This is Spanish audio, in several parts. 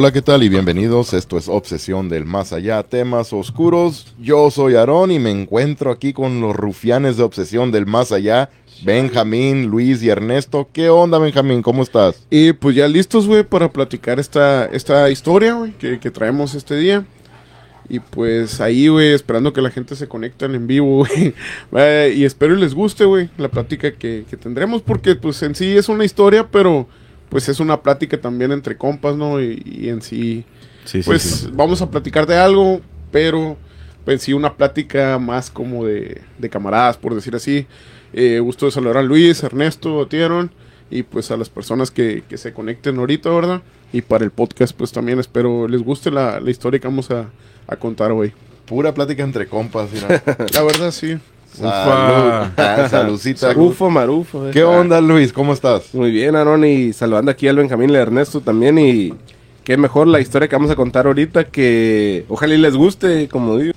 Hola, ¿qué tal? Y bienvenidos. Esto es Obsesión del Más Allá, temas oscuros. Yo soy Aarón y me encuentro aquí con los rufianes de Obsesión del Más Allá, Benjamín, Luis y Ernesto. ¿Qué onda, Benjamín? ¿Cómo estás? Y pues ya listos, güey, para platicar esta, esta historia, güey, que, que traemos este día. Y pues ahí, güey, esperando que la gente se conecte en vivo, güey. Y espero les guste, güey, la plática que, que tendremos, porque pues en sí es una historia, pero pues es una plática también entre compas, ¿no? Y, y en sí, pues sí. vamos a platicar de algo, pero pues sí una plática más como de, de camaradas, por decir así. Eh, gusto de saludar a Luis, Ernesto, Tieron y pues a las personas que, que se conecten ahorita, ¿verdad? Y para el podcast pues también espero les guste la, la historia que vamos a, a contar hoy. Pura plática entre compas. mira. La verdad sí. Salud. Ah, Saludcita. Ufo, marufo. eh. ¿Qué onda, Luis? ¿Cómo estás? Muy bien, Aaron, y saludando aquí al Benjamín y a Ernesto también. Y qué mejor la historia que vamos a contar ahorita, que ojalá y les guste, como digo.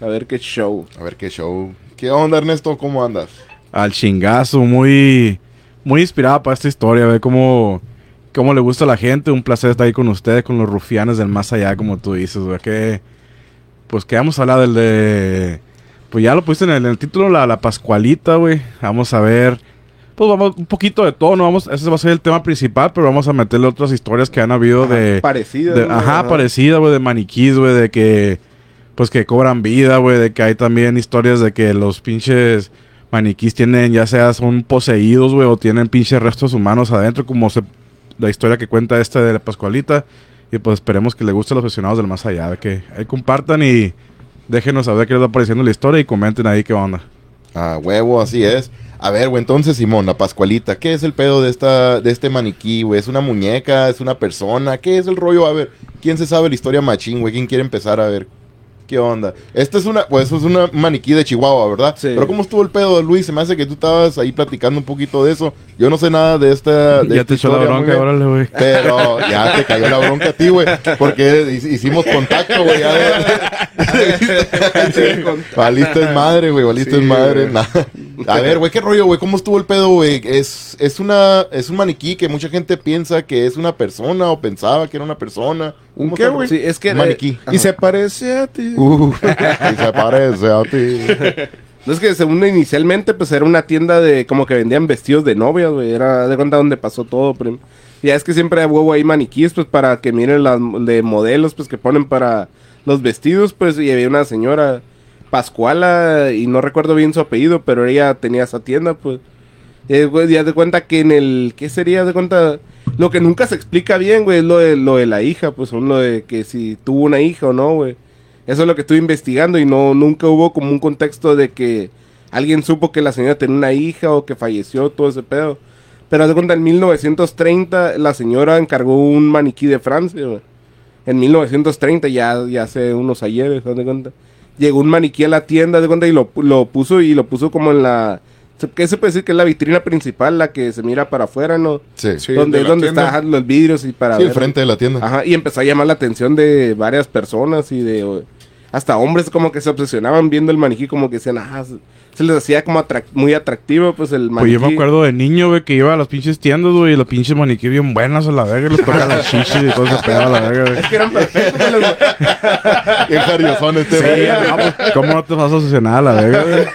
A ver qué show. A ver qué show. ¿Qué onda, Ernesto? ¿Cómo andas? Al chingazo, muy, muy inspirada para esta historia, ve cómo, cómo le gusta a la gente. Un placer estar ahí con ustedes, con los rufianes del más allá, como tú dices, güey. Que, pues que vamos a hablar del de. Pues ya lo pusiste en el, en el título, la, la Pascualita, güey. Vamos a ver. Pues vamos un poquito de todo, ¿no? Vamos, ese va a ser el tema principal, pero vamos a meterle otras historias que han habido de. Parecida. de- ¿no? ajá, parecida, güey, de maniquís, güey, de que, pues que cobran vida, güey, de que hay también historias de que los pinches maniquís tienen, ya sea son poseídos, güey, o tienen pinches restos humanos adentro, como se, la historia que cuenta esta de la Pascualita. Y pues esperemos que les guste a los aficionados del más allá, de que ahí compartan y déjenos saber qué les va pareciendo la historia y comenten ahí qué onda. Ah, huevo, así es. A ver, güey, entonces, Simón, la Pascualita, ¿qué es el pedo de esta, de este maniquí, güey? ¿Es una muñeca? ¿Es una persona? ¿Qué es el rollo? A ver, ¿quién se sabe la historia machín, güey? ¿Quién quiere empezar a ver? ¿Qué onda? Esta es una, pues es una maniquí de Chihuahua, ¿verdad? Sí. Pero ¿cómo estuvo el pedo, Luis? Se me hace que tú estabas ahí platicando un poquito de eso. Yo no sé nada de esta. De ya esta te echó la bronca, órale, güey. Pero ya te cayó la bronca a ti, güey. Porque hi- hicimos contacto, güey. ya. Valiste en madre, güey. Valiste Sí, en madre. Nah. A ver, güey, ¿qué rollo, güey? ¿Cómo estuvo el pedo, güey? Es, es, una, es un maniquí que mucha gente piensa que es una persona o pensaba que era una persona. ¿Un ¿Cómo qué, güey? Sí, es que. Un maniquí. Y se parece a ti. Uh, y se parece a ti. No es que según inicialmente, pues era una tienda de como que vendían vestidos de novia, güey. Era de cuenta donde pasó todo, prim. Ya es que siempre hay huevo ahí maniquíes, pues para que miren las de modelos, pues que ponen para los vestidos, pues. Y había una señora, Pascuala, y no recuerdo bien su apellido, pero ella tenía esa tienda, pues. Y, güey, ya de cuenta que en el. ¿Qué sería? De cuenta. Lo que nunca se explica bien, güey, es lo de, lo de la hija, pues. Son lo de que si tuvo una hija o no, güey. Eso es lo que estuve investigando y no nunca hubo como un contexto de que alguien supo que la señora tenía una hija o que falleció, todo ese pedo. Pero de cuenta, en 1930 la señora encargó un maniquí de Francia, güey. En 1930, ya, ya hace unos ayeres, de cuenta. Llegó un maniquí a la tienda, de cuenta, y lo, lo puso y lo puso como en la... ¿Qué se puede decir que es la vitrina principal, la que se mira para afuera, no? Sí. Sí, donde donde están los vidrios y para Sí, el ver. frente de la tienda. Ajá, y empezó a llamar la atención de varias personas y de hasta hombres como que se obsesionaban viendo el maniquí, como que decían, ah, se, se les hacía como atrac- muy atractivo, pues el Pues maniquí. yo me acuerdo de niño, güey, que iba a las pinches tiendas, güey, y los pinches maniquí bien buenas a la verga, les toca las chichis y todo ese pedo a la verga, güey. Es que eran perfectos. los- Qué jariosón este, Sí, güey. no, pues, ¿cómo no te vas a obsesionar a la verga, güey?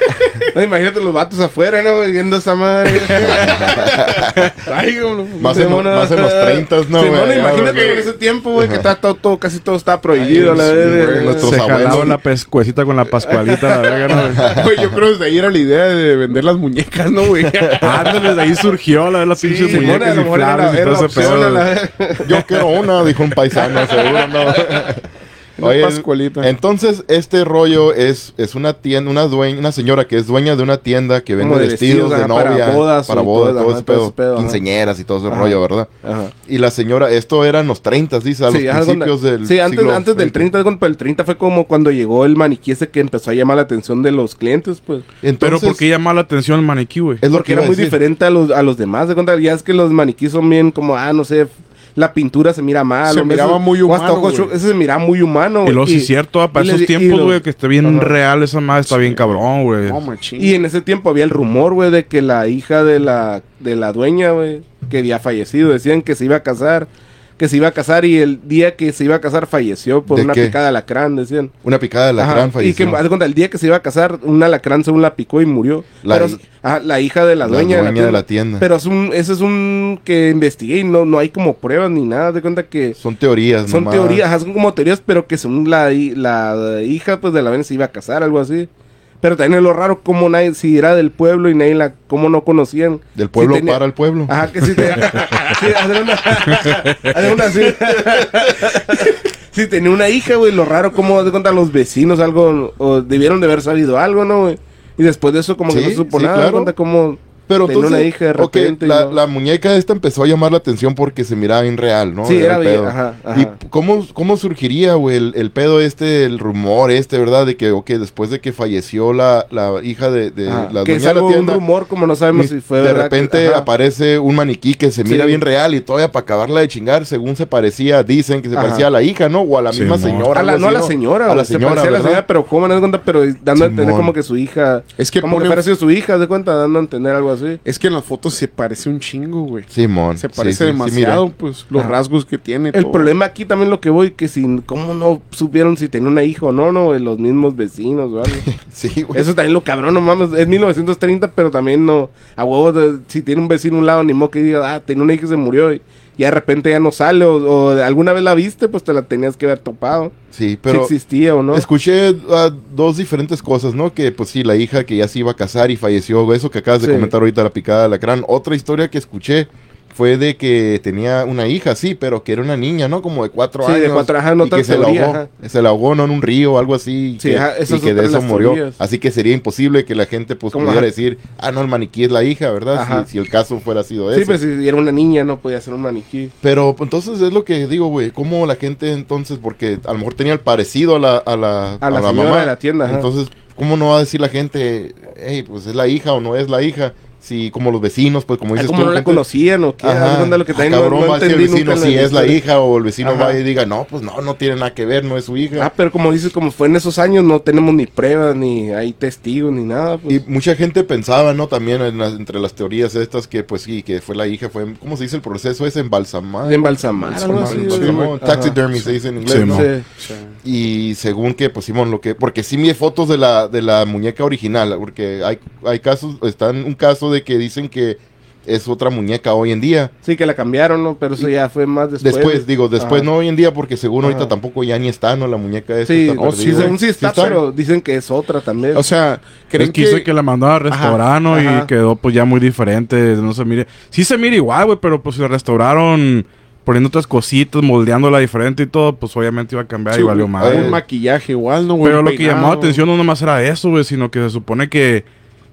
No, imagínate los vatos afuera, ¿no? Viendo esa madre. Ay, como- Más en- más en los 30s, ¿no, güey? imagínate Ya, en ese tiempo, güey, que está todo, todo- casi todo está prohibido, Ay, la sí, verga. Se jalaba la pescuecita con la pascualita la verga, ¿no? güey? Güey, yo creo que desde ahí era la idea de vender las muñecas, ¿no, güey? Ándale, de ahí surgió la de las pinches muñecas lo y mejor era la- flores y era todo la ese opción, pedo. a la güey. verga. Yo quiero una, dijo un paisano, seguro, no. Pascualita. entonces este rollo es, es una tienda, una dueña, una señora que es dueña de una tienda que vende de vestidos, vestidos, de ajá, para novia, bodas para bodas, todo, todo, ese pedo, quinceñeras y todo ese Ajá. rollo, ¿verdad? Ajá. Y la señora, esto era en los 30, dice, a los Sí, algo principios de- del sí, antes, siglo antes del XX. 30, pero el 30 fue como cuando llegó el maniquí ese que empezó a llamar la atención de los clientes, pues. Entonces, Pero ¿por qué llama la atención el maniquí, güey? es lo Porque que era muy decir. diferente a los, a los demás. De cuenta, ya es que los maniquíes son bien como, ah, no sé, la pintura se mira mal. Se miraba eso- muy o hasta humano, güey. Ese se miraba muy humano. Y luego sí cierto, para esos tiempos, lo- güey, que esté bien real esa madre, está bien cabrón, güey. Y en ese tiempo había el rumor, güey, de que la hija de la, de la dueña, güey, que había fallecido. Decían que se iba a casar. Que se iba a casar y el día que se iba a casar falleció por ¿De una qué? picada de alacrán, decían. Una picada de la Ajá, Y que, cuenta, el día que se iba a casar, un alacrán según la picó y murió. La Pero, ajá, la hija de la, La dueña, de la tienda. Pero es un, ese es un que investigué y no, no hay como pruebas ni nada. De cuenta que Son teorías, son nomás. teorías, ajá, son como teorías, pero que según la, la hija pues de la dueña se iba a casar, algo así. Pero también es lo raro como nadie, si era del pueblo y nadie la, como no conocían. Del pueblo Si tenía- para el pueblo. Ajá, que sí te... sí, hacer una... hacer una. Si tenía una hija, güey, lo raro como de cuenta los vecinos algo, o debieron de haber sabido algo, ¿no, güey? Y después de eso como que no supo sí, nada, claro. cuenta como... Pero tenía entonces, una hija de ok, repente. y la, no- la muñeca esta empezó a llamar la atención porque se miraba bien real, ¿no? Sí, era el bien, ajá, ajá. ¿Y cómo, cómo surgiría, güey, el, el pedo este, el rumor este, verdad? De que, ok, después de que falleció la, la hija de, de Ajá, la que dueña de la algo, un tienda, rumor, como no sabemos si fue de verdad. que- repente ajá. aparece un maniquí que se mira Sí. bien real y todavía para acabarla de chingar, según se parecía, dicen que se Ajá. parecía a la hija, ¿no? O a la misma señora. A la, no a la señora, A la se señora, parecía a la señora, pero ¿cómo no cuenta? Pero dando a entender como que su hija... Es que como que sido su hija, de cuenta, dando a entender algo así. Es que en las fotos se parece un chingo, güey. Simón. Se sí, parece sí, sí, demasiado, mira. pues, los rasgos que tiene. El todo. problema aquí también lo que voy, que si, ¿cómo no supieron si tenía una hija o no, no? güey? Los mismos vecinos o algo. Sí, güey. Eso también lo cabrón, no mames. Es 1930, pero también no. A huevo, de- si tiene un vecino a un lado, ni modo que diga, ah, tenía una hija y se murió. Y, y de repente ya no sale. O, o alguna vez la viste, pues te la tenías que haber topado. Sí, pero... si existía o no. Escuché ah, dos diferentes cosas, ¿no? Que pues sí, la hija que ya se iba a casar y falleció, eso que acabas de Sí. comentar ahorita, la picada de alacrán. Otra historia que escuché fue de que tenía una hija, sí, pero que era una niña, ¿no? Como de cuatro Sí, de años. cuatro, ajá, no y tan que se la ahogó, ajá. se la ahogó, ¿no? En un río o algo así. Sí, que, ajá, y que de eso murió. teorías. Así que sería imposible que la gente pues pudiera ajá. decir, ah, no, el maniquí es la hija, ¿verdad? Si, si el caso fuera sido Sí, ese. pero si era una niña, no podía ser un maniquí. Pero pues, entonces es lo que digo, güey, cómo la gente entonces, porque a lo mejor tenía el parecido a la, a la, A la señora de la tienda. Entonces, ¿cómo no va a decir la gente, hey, pues es la hija o no es la hija? Si como los vecinos, pues como Ah, dices como tú, no la gente- conocían o qué. Ajá. lo que Ah, también no- cabrón, no, va a decir el entendí vecino si es la hija o el vecino Ajá. va y diga, no, pues no, no tiene nada que ver, no es su hija. Ah, pero como dices, como fue en esos años, no tenemos ni pruebas, ni hay testigos, ni nada. Pues. Y mucha gente pensaba, ¿no? También en las- entre las teorías estas que, pues sí, que fue la hija, fue, ¿cómo se dice el proceso? Es embalsamar. Embalsamar. Taxidermy Ajá. se dice en inglés, Sí, ¿no? Sí. Y según que, pues Simón, lo que, porque sí vi fotos de la, de la muñeca original, porque hay, hay casos, está en un caso de que dicen que es otra muñeca hoy en día. Sí, que la cambiaron, ¿no? Pero eso ya fue más después. Después, digo, después Ajá. no hoy en día, porque según ahorita tampoco ya ni está, ¿no? La muñeca esta Sí, oh, sí, según sí está, está? pero dicen que es otra también. o sea, ¿Creen ¿creen que, que, que la mandó a restaurar, ¿no? ajá. Y quedó pues ya muy diferente, no se mire. Sí se mira igual, güey, pero pues si la restauraron poniendo otras cositas, moldeándola diferente y todo, pues obviamente iba a cambiar Sí, y valió madre. un maquillaje igual, ¿no, güey? Pero lo que llamó la atención no nomás era eso, güey, sino que se supone que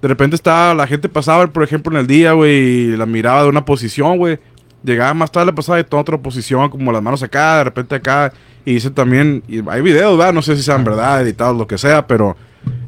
de repente estaba, la gente pasaba, por ejemplo, en el día, güey, y la miraba de una posición, güey. Llegaba más tarde, pasaba de toda otra posición, como las manos acá, de repente acá. Y dice también, y hay videos, ¿verdad? No sé si sean verdad, editados, lo que sea, pero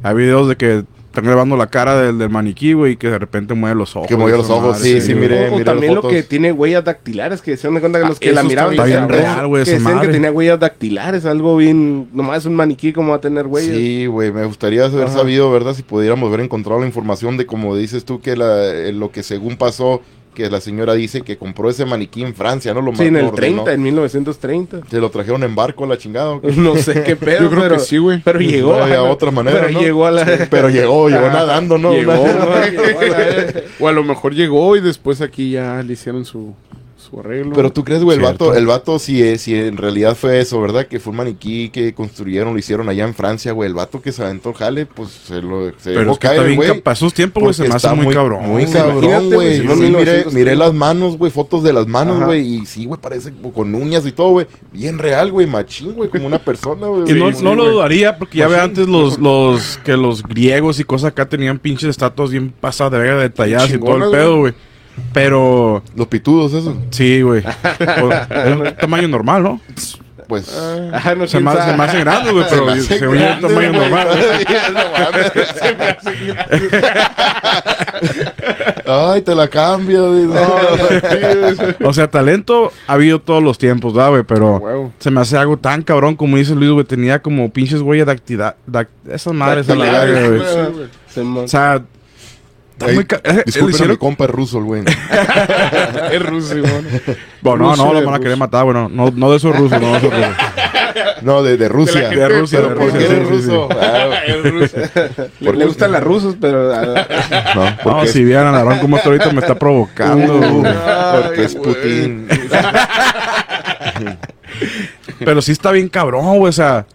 hay videos de que están grabando la cara del, del maniquí, güey, y que de repente mueve los ojos. Que mueve los ojos, madre, sí, sí, mire, o, mire también lo que tiene huellas dactilares, que se dan cuenta que Ah, los que la miraban está bien real, güey, que esa decían que tenía huellas dactilares, algo bien, nomás es un maniquí como va a tener huellas. Sí, güey, me gustaría haber Ajá. sabido, ¿verdad? Si pudiéramos haber encontrado la información de, como dices tú, que la, eh, lo que según pasó, que la señora dice que compró ese maniquí en Francia, ¿no? Lo Sí, en el ordenó. 30, en 1930. Se lo trajeron en barco a la chingada. No sé qué pedo, Yo creo pero, que sí, güey. pero llegó. No ajá, otra manera, Pero ¿no? llegó a la... Sí, pero llegó, llegó nadando, ¿no? Llegó, Una- ¿no? Llegó a la- O a lo mejor llegó y después aquí ya le hicieron su, su arreglo. Pero tú crees, güey, el vato, el vato si, es- si en realidad fue eso, ¿verdad? Que fue un maniquí que construyeron, lo hicieron allá en Francia, güey. El vato que se aventó jale, pues se lo se Pero es que está caer, bien güey. capaz. Esos tiempos, güey, se me hace muy, cabrón. Muy cabrón, Imagínate, güey. Sí, miré, 1930. miré las manos, güey, fotos de las manos, Ajá. güey. Y sí, güey, parece con uñas y todo, güey. Bien real, güey, machín, güey, como una persona, güey. Y no, Sí, no lo güey. dudaría, porque ya Pues ve antes los, los que los griegos y cosas acá tenían pinches estatuas bien pasadas de verga, detalladas y todo el pedo, güey. Pero Los pitudos, eso. sí, güey. Es un tamaño normal, ¿no? Pues. Ajá, no Se me, se me hace grande, güey, pero hace se oye un tamaño güey. normal. Ay, te la cambio, güey. No, O sea, talento ha habido todos los tiempos, ¿verdad, güey? Pero se me hace algo tan cabrón como dice Luis, güey. Tenía como pinches huellas dactilares. Esas madres a la güey. Se O sea, Está Ey, muy disculpen a mi compa el ruso, el güey. Es ruso, güey. Bueno, no, no, lo van a querer matar, bueno, no, no de esos rusos, no de esos rusos. No, de, de Rusia. De Rusia, Pero de ¿por Rusia, qué sí, eres sí, ruso? Ah, Es ruso. Le, le gustan las rusos, pero... ah, no, No, porque, si vieran a Aarón como está ahorita me está provocando. Uh, porque es. Putin. Pero sí está bien cabrón, güey, o sea,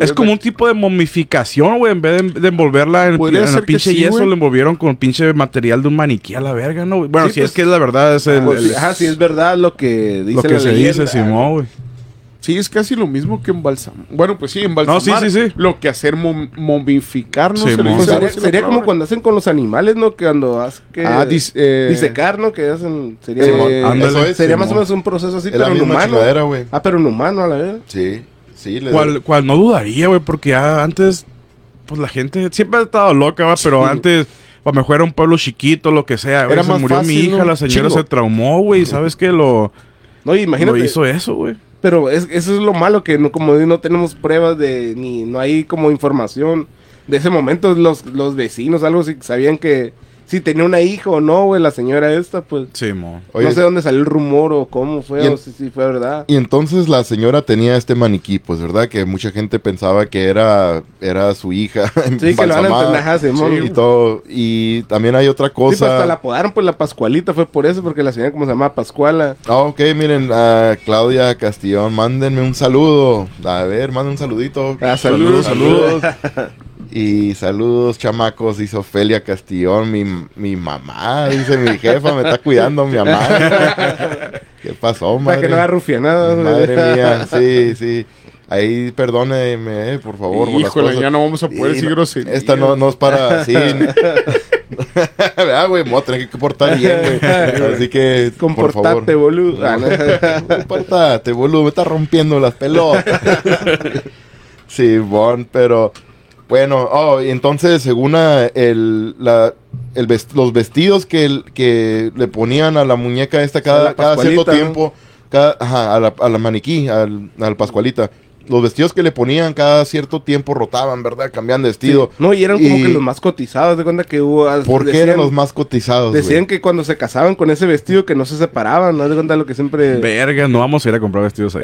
es como un tipo de momificación, güey, en vez de, de envolverla en, en que pinche sí, yeso, le envolvieron con pinche material de un maniquí a la verga, ¿no? Bueno, Sí, si pues, es que es la verdad, es el, pues, el- ajá, sí es verdad lo que dice lo que la se leyenda. dice, Simón, güey. Sí, es casi lo mismo que embalsamar. Bueno, pues sí, embalsamar. No, sí, sí, sí. Lo que hacer mom- momificar, ¿no? Sí, Se Pues sería la como cuando hacen con los animales, ¿no? Que cuando hacen que... Ah, dis- eh, disecar, ¿no? Que hacen... Sería, eh, ándale. Eso es, sería más o menos un proceso así, Es la pero en humano. Ah, pero en humano a la vez. Sí, sí. le- Cual, cual no dudaría, güey, porque ya antes, pues la gente siempre ha estado loca, va, pero antes, a lo mejor era un pueblo chiquito, lo que sea. güey, Era se murió mi hija, ¿no? la señora Chingo. se traumó, güey, ¿sabes qué? Lo, No, imagínate. lo hizo eso, güey. Pero es, eso es lo malo, que no, como no tenemos pruebas de, ni no hay como información de ese momento. Los, los vecinos, algo así, sabían que si tenía una hija o no, güey, la señora esta, pues. Sí, mo. Oye, no sé dónde salió el rumor o cómo fue, en- o si, si fue verdad. Y entonces la señora tenía este maniquí, pues, ¿verdad? Que mucha gente pensaba que era, era su hija. Sí, que lo van a Simón. Y todo. Y también hay otra Sí, pues hasta cosa. la apodaron, pues la Pascualita fue por eso, porque la señora como se llama Pascuala. Ah, ok, miren, a Claudia Castillón, mándenme un saludo. A ver, manden un saludito. Ah, saludos, saludos. Y saludos, chamacos, dice Ofelia Castillón, mi, mi mamá, dice mi jefa, me está cuidando mi mamá. ¿Qué pasó, Para que no haga madre? rufianada. güey. Madre mía, sí, sí. Ahí perdóneme, eh, por favor. Híjole, ya no vamos a poder Y decir groserías. Esta no, no es para. Sí. ¿Verdad, güey? Me voy a tener que portar bien, güey. Así que. Comportate, por boludo. Ah. Comportate, boludo. Me está rompiendo las pelotas. sí, bon, pero. Bueno, oh, entonces, según a el, la, el vest- los vestidos que, el- que le ponían a la muñeca esta cada, cada cierto tiempo, cada, ajá, a, la, a la maniquí, al, al Pascualita, los vestidos que le ponían cada cierto tiempo rotaban, ¿verdad? Cambian de vestido. No, y eran como que los más cotizados. De cuenta que hubo. ¿Por qué eran los más cotizados? Decían que cuando se casaban con ese vestido que no se separaban, ¿no? De cuenta lo que siempre... Verga, no vamos a ir a comprar vestidos ahí.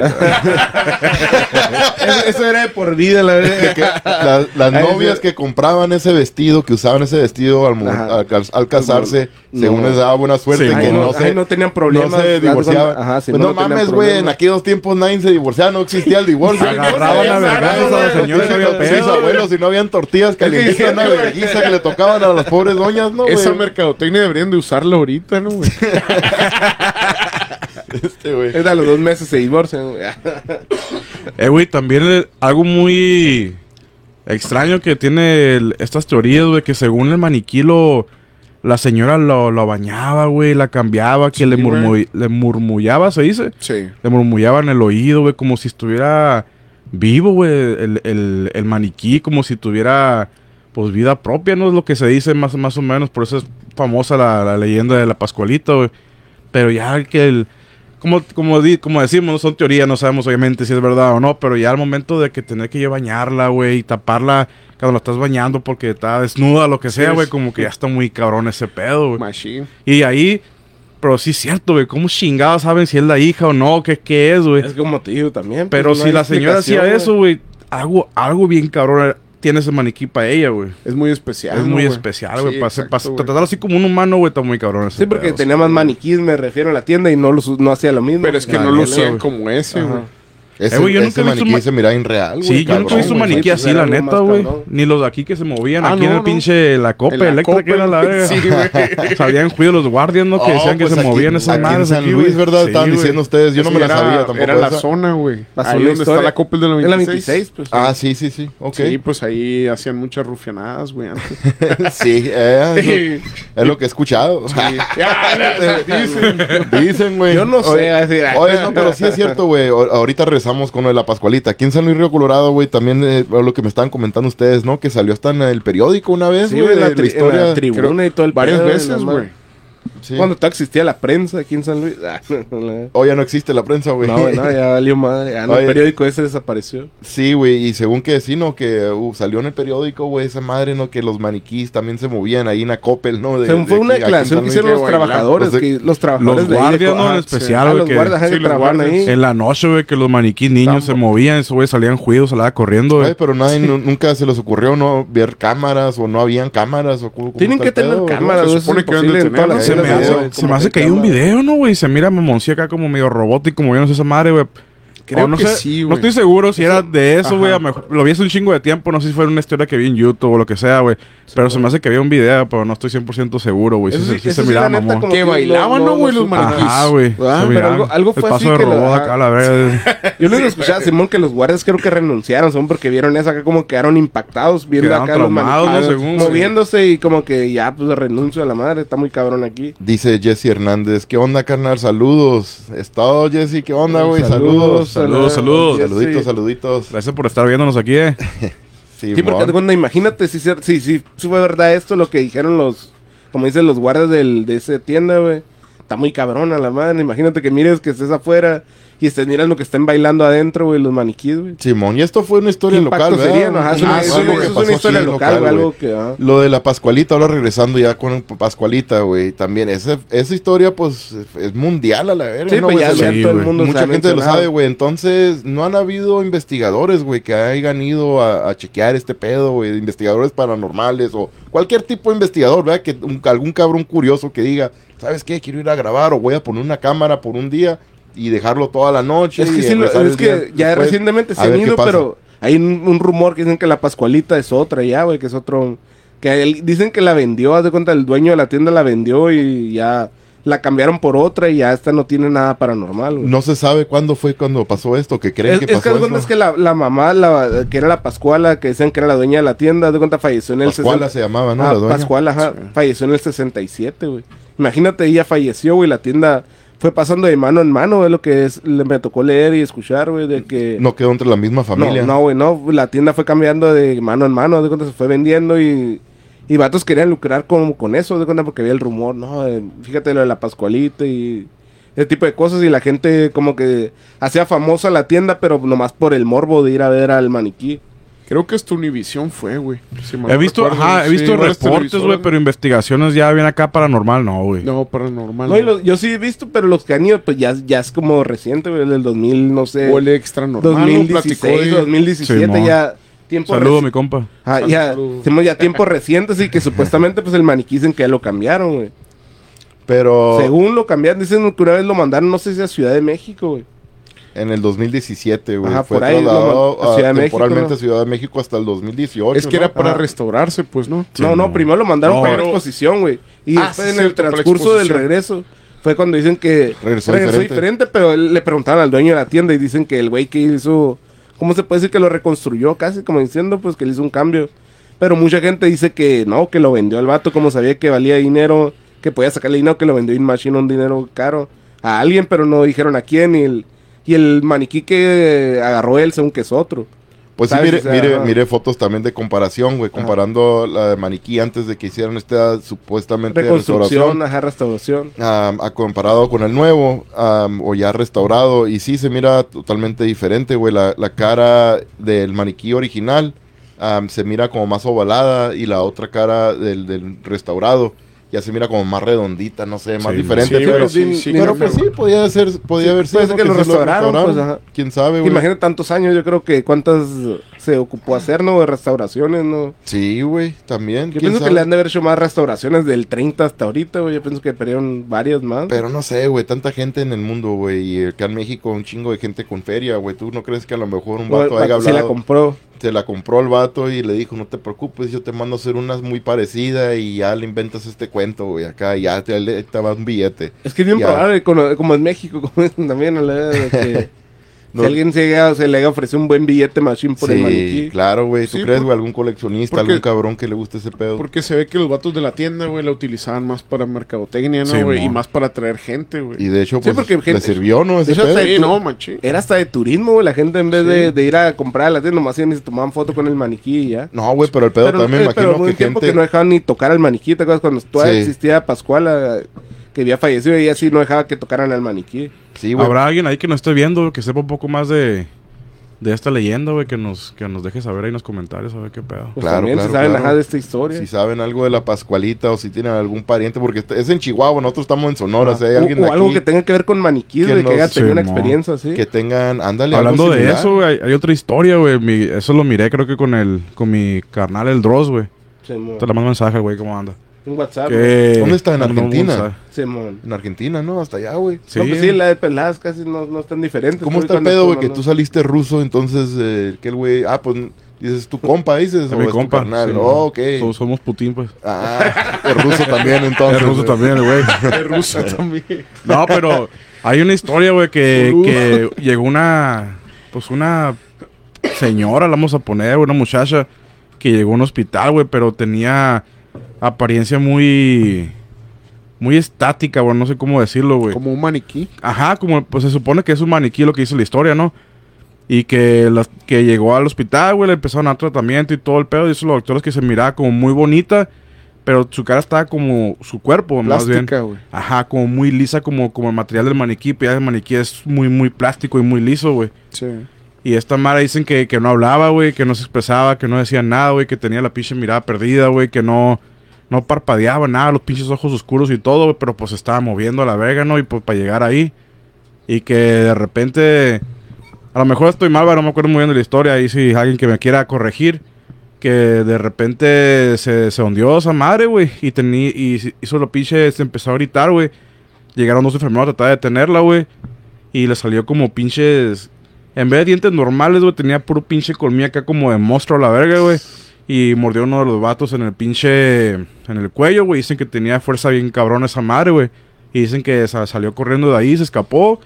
eso, eso era de por vida, la verdad. Que la- las Ay, novias que compraban ese vestido, que usaban ese vestido al, al, al casarse, No. según les daba buena suerte, Sí, que Ay, no, no, se, ay, no tenían problemas. no se divorciaban. Ajá, Pues no, mames, güey, en aquellos tiempos nadie se divorciaba, no existía el divorcio. Agarraban a vergazos a la señora, no había abuelos, si no habían tortillas calientitas, una vergüenza que le tocaban a las pobres doñas, ¿no, güey? Esa mercadotecnia deberían de usarla ahorita, ¿no, güey? Este, güey. Es de a los dos meses se divorcian. güey. Eh, güey, también algo muy extraño que tiene el- estas teorías, güey, que según el maniquí lo... La señora lo, lo bañaba, güey, la cambiaba, que Sí, le, murmu- le murmullaba, ¿se dice? Sí. Le murmullaba en el oído, güey, como si estuviera vivo, güey, el, el- el maniquí, como si tuviera, pues, vida propia, ¿no? Es lo que se dice más, más o menos, por eso es famosa la, la leyenda de la Pascualita, güey. Pero ya que el... Como, como, di- como decimos, no son teorías, no sabemos obviamente si es verdad o no, pero ya al momento de que tener que yo bañarla, güey, y taparla cuando la estás bañando porque está desnuda, lo que sea, güey, como que ya está muy cabrón ese pedo, güey. Machine. Y ahí, pero sí es cierto, güey, ¿cómo chingados saben si es la hija o no? ¿Qué, qué es, güey? Es como te digo también. pues, Pero si la señora hacía eso, güey, algo, algo bien cabrón tiene ese maniquí para ella, güey. Es muy especial. es ¿no, muy especial, güey. Sí, para tratarlo así como un humano, güey, está muy cabrón ese Sí, porque tenía más maniquís, me refiero a la tienda y no, los, no hacía lo mismo. Pero es que no lucían güey. como ese, güey. Ese, Eh, güey, yo nunca visto maniquí un se mira irreal, güey. Sí, yo nunca he visto un maniquí Sí, pues así, la neta, güey. Ni los de aquí que se movían. Ah, aquí en el no. pinche, la copa eléctrica, que era la Copa, verga. sí, güey. Se habían juido los guardias, ¿no? Que Oh, decían que pues se aquí- movían esas aquí madres. en San aquí, Luis, güey. ¿verdad? Sí, Estaban diciendo ustedes. Yo no me la era- sabía tampoco. Era la esa. zona, güey. La Ahí zona donde está la Coppel de la En la 26. 26, pues. Ah, sí, sí, sí. Ok. Sí, pues ahí hacían muchas rufianadas, güey. antes. sí, eh, es lo que he escuchado. Dicen. Dicen, güey. Yo no sé, Oye, no, pero sí es cierto, güey. Ahorita regresamos con lo de la Pascualita. Aquí en San Luis Río Colorado, güey, también eh, lo que me estaban comentando ustedes, ¿no? Que salió hasta en el periódico una vez, Sí, güey, tri- en historia. la tribuna y todo el Varias pedo, veces, güey. Sí. Cuando todavía existía la prensa aquí en San Luis. Ah, no, no, O ya no existe la prensa, güey. no, güey, no, ya valió madre. Ah, no, el periódico ese desapareció. Sí, güey, y según que sí, ¿no? Que uh, salió en el periódico, güey, esa madre, ¿no? Que los maniquís también se movían ahí en Acopel, ¿no? O De- sea, de fue una declaración que hicieron los trabajadores, Los que los trabajadores Los de ahí de guardias. En ah, especial, ah, güey, los los ahí. En la noche, güey, que los maniquís niños se movían, esos güey salían juidos, salía corriendo, güey. Ay, pero nadie, nu- nunca se les ocurrió, ¿no? Ver cámaras o no habían cámaras o Tienen que tener cámaras, Se güey, eso Se video, se como me hace que hay un video, ¿no, güey? Se mira mamoncía acá como medio robótico moviéndose esa madre, güey. Creo no que sé, sí, No güey. estoy seguro si era de eso, güey. Lo mejor- Lo vi hace un chingo de tiempo. No sé si fue una historia que vi en YouTube o lo que sea, güey. Pero se me hace que había un video, pero no estoy 100% seguro, güey. Sí, sí- se miraba la neta, mamón. como Que bailaban, ¿no, güey, los maniquís. Güey. Ah, Se pero algo- algo fue El así paso de que lo- robot ajá. acá, la verdad. Yo les escuchaba, Simón, que los guardias creo que renunciaron, son porque vieron eso acá como quedaron impactados viendo Quedaron acá los ¿no? Según, moviéndose y como que ya, pues renuncio a la madre, está muy cabrón aquí. Dice Jesse Hernández, ¿qué onda, carnal? Saludos. ¿Estado, Jesse? ¿Qué onda, güey? Saludos. Saludos, saludos. Jesse. Saluditos, saluditos. Gracias por estar viéndonos aquí, eh. Sí, Sí, porque cuenta, imagínate si, si, si, si fue verdad esto, lo que dijeron los, como dicen los guardias del, de esa tienda, güey. Está muy cabrona la madre. Imagínate que mires que estés afuera y estés mirando que estén bailando adentro, güey, los maniquíes, güey. Simón, y esto fue una ¿Qué historia local, sería? ¿verdad? no? Ajá, es una, Ah, es algo una- que es pasó una historia aquí local, güey, güey. algo que... ah. Lo de la Pascualita, ahora regresando ya con Pascualita, güey. También esa, esa historia, pues, es mundial a la verga. Sí, ¿no, pues ya, ya sí, todo el mundo Mucha gente lo sabe, güey. Entonces, no han habido investigadores, güey, que hayan ido a, a chequear este pedo, güey. Investigadores paranormales o cualquier tipo de investigador, ¿verdad? Que un- algún cabrón curioso que diga, ¿sabes qué? Quiero ir a grabar o voy a poner una cámara por un día y dejarlo toda la noche. Es que, sí, es que ya recientemente se han ido, pero hay un, un rumor que dicen que la Pascualita es otra ya, güey, que es otro... Que él- dicen que la vendió, haz de cuenta, el dueño de la tienda la vendió y ya la cambiaron por otra y ya esta no tiene nada paranormal, güey. No se sabe cuándo fue cuando pasó esto, que creen es, que es pasó que cuenta eso. es que la, la mamá, la, que era la Pascuala, que decían que era la dueña de la tienda, haz de cuenta falleció en el Pascuala 60 se llamaba, ¿no? Ah, la dueña. Pascuala, ajá, falleció en el 67, güey. Imagínate, ella falleció, güey, la tienda fue pasando de mano en mano, es lo que es, le, me tocó leer y escuchar, güey, de que... No quedó entre la misma familia. No, güey, no. La tienda fue cambiando de mano en mano, de cuenta se fue vendiendo y, y vatos querían lucrar con, con eso, de cuenta porque había el rumor, ¿no? Fíjate lo de la Pascualita y ese tipo de cosas y la gente como que hacía famosa la tienda, pero nomás por el morbo de ir a ver al maniquí. Creo que hasta Univisión fue, güey. si He visto, recuerdo. ajá, he Sí, visto reportes, güey, pero investigaciones ya bien acá paranormal, no, güey. No, paranormal. No, y lo- yo sí he visto, pero los que han ido, pues ya, ya es como reciente, güey, del 2000, no sé, Huele extra normal. ¿no? Platicó 2016, de- 2017, Simón. ya tiempo Saludos, reci- mi compa. Ah, ya, hicimos ya tiempos recientes y que supuestamente pues el maniquí dicen que ya lo cambiaron, güey. Pero Según lo cambiaron, dicen que una vez lo mandaron, no sé si a Ciudad de México, güey. En el 2017, güey. Ajá, Fue por ahí, trasladado no, a a- Ciudad de México, temporalmente ¿no? a Ciudad de México hasta el 2018. Es que ¿no? era para restaurarse, pues, ¿no? Sí, no, no, primero lo mandaron para la pero- exposición, güey. Y Ah, después sí, en el transcurso del regreso fue cuando dicen que Regresó diferente. diferente, pero él- le preguntaron al dueño de la tienda y dicen que el güey que hizo, ¿cómo se puede decir que lo reconstruyó casi? Como diciendo, pues que le hizo un cambio. Pero mucha gente dice que no, que lo vendió al vato, como sabía que valía dinero, que podía sacarle dinero, que lo vendió in machine un dinero caro a alguien, pero no dijeron a quién. Y el, y el maniquí que agarró él, según que es otro. Pues sí, mire, O sea, mire, mire fotos también de comparación, güey, comparando la de maniquí antes de que hicieran esta supuestamente Reconstrucción, restauración. ajá, restauración. a comparado con el nuevo o ya restaurado y sí se mira totalmente diferente, güey. La, la cara del maniquí original am, se mira como más ovalada y la otra cara del, del restaurado ya se mira como más redondita, no sé, más Sí, diferente. sí, pero sí, sí, pero pues que- sí, podía ser, podía haber sido puede ser que ¿no? lo restauraron, pues, ajá. Quién sabe, güey. Imagínate tantos años, yo creo que cuántas se ocupó hacer, ¿no? De restauraciones, ¿no? Sí, güey, también. Yo pienso que le han de haber hecho más restauraciones del 30 hasta ahorita, güey. Yo pienso que perdieron varias más. Pero no sé, güey, tanta gente en el mundo, güey, y acá en México un chingo de gente con feria, güey. ¿Tú no crees que a lo mejor un vato haya vato sí la hablado? compró. se la compró el vato y le dijo, no te preocupes, yo te mando a hacer unas muy parecidas y ya le inventas este cuento, güey, acá y ya te, le- te va un billete. Es que es bien probable, como, como en México, como también, a la de que No. si alguien se, llega- se le ofrece un buen billete machine por el Sí, maniquí. claro, güey. ¿Tú Sí, crees, güey, algún coleccionista, porque- algún cabrón que le guste ese pedo? Porque se ve que los vatos de la tienda, güey, la utilizaban más para mercadotecnia, ¿no, güey? y más para atraer gente, güey. Y de hecho, Sí, pues, porque le gente- sirvió, ¿no? Ese pedo. no, machín. Era hasta de turismo, güey. La gente en vez de, de ir a comprar a la tienda, nomás iban y se tomaban foto con el maniquí y ya. No, güey, pero el pedo pero, también me eh, pero imagino hubo que un tiempo que no dejaban ni tocar al maniquí, ¿te acuerdas? Cuando todavía existía Pascuala, que había fallecido y así no dejaba que tocaran al maniquí. Sí, güey. Habrá alguien ahí que nos esté viendo, que sepa un poco más de, de esta leyenda, güey, que nos, que nos deje saber ahí en los comentarios, a ver qué pedo. Pues Claro, también claro, se saben claro. de esta historia. Si saben algo de la Pascualita o si tienen algún pariente, porque es en Chihuahua, nosotros estamos en Sonora, si hay o alguien o de algo que tenga que ver con maniquíes, que güey, que haya tenido una experiencia así. que tengan, ándale, Hablando de eso, güey, hay, hay otra historia, güey. mi- Eso lo miré, creo que con el con mi carnal, el Dross, güey. Simón. Te le mando mensaje, güey, cómo anda. Un WhatsApp. Que- ¿Dónde está? ¿En Argentina? Simón. En Argentina, ¿no? Hasta allá, güey. Sí, no, pues sí, la de peladas casi no, no están diferentes. ¿Cómo está el pedo, güey? Que no- tú saliste ruso, entonces, eh, que el güey, ah, pues, dices, tu compa, dices, o mi es tu compa. carnal. sí, Oh, ok. Todos somos Putin, pues. Ah, es ruso también, entonces. Es ruso güey. también, el güey. Es ruso también. No, pero hay una historia, güey, que, que llegó una, pues una señora, la vamos a poner, una muchacha, que llegó a un hospital, güey, pero tenía apariencia muy, muy estática, güey, no sé cómo decirlo, güey. Como un maniquí. Ajá, como, pues se supone que es un maniquí lo que dice la historia, ¿no? Y que, las, que llegó al hospital, güey, le empezaron a dar tratamiento y todo el pedo. Dice los doctores que se miraba como muy bonita, pero su cara estaba como su cuerpo, más bien. Plástica, güey. Ajá, como muy lisa, como, como el material del maniquí. Pero ya el maniquí es muy, muy plástico y muy liso, güey. Sí. Y esta Mara dicen que, que no hablaba, güey, que no se expresaba, que no decía nada, güey, que tenía la pinche mirada perdida, güey, que no, no parpadeaba nada, los pinches ojos oscuros y todo, pero pues estaba moviendo a la verga, ¿no? Y pues para llegar ahí. Y que de repente, a lo mejor estoy mal, güey, no me acuerdo muy bien de la historia, ahí si alguien que me quiera corregir, que de repente se, se hundió esa madre, güey, y, tení- y hizo lo pinche, se empezó a gritar, güey. Llegaron dos enfermeros a tratar de detenerla, güey. Y le salió como pinches. En vez de dientes normales, güey, tenía puro pinche colmillo acá como de monstruo a la verga, güey. Y mordió uno de los vatos en el pinche. En el cuello, güey. Dicen que tenía fuerza bien cabrón esa madre, güey. Y dicen que sa- salió corriendo de ahí, se escapó.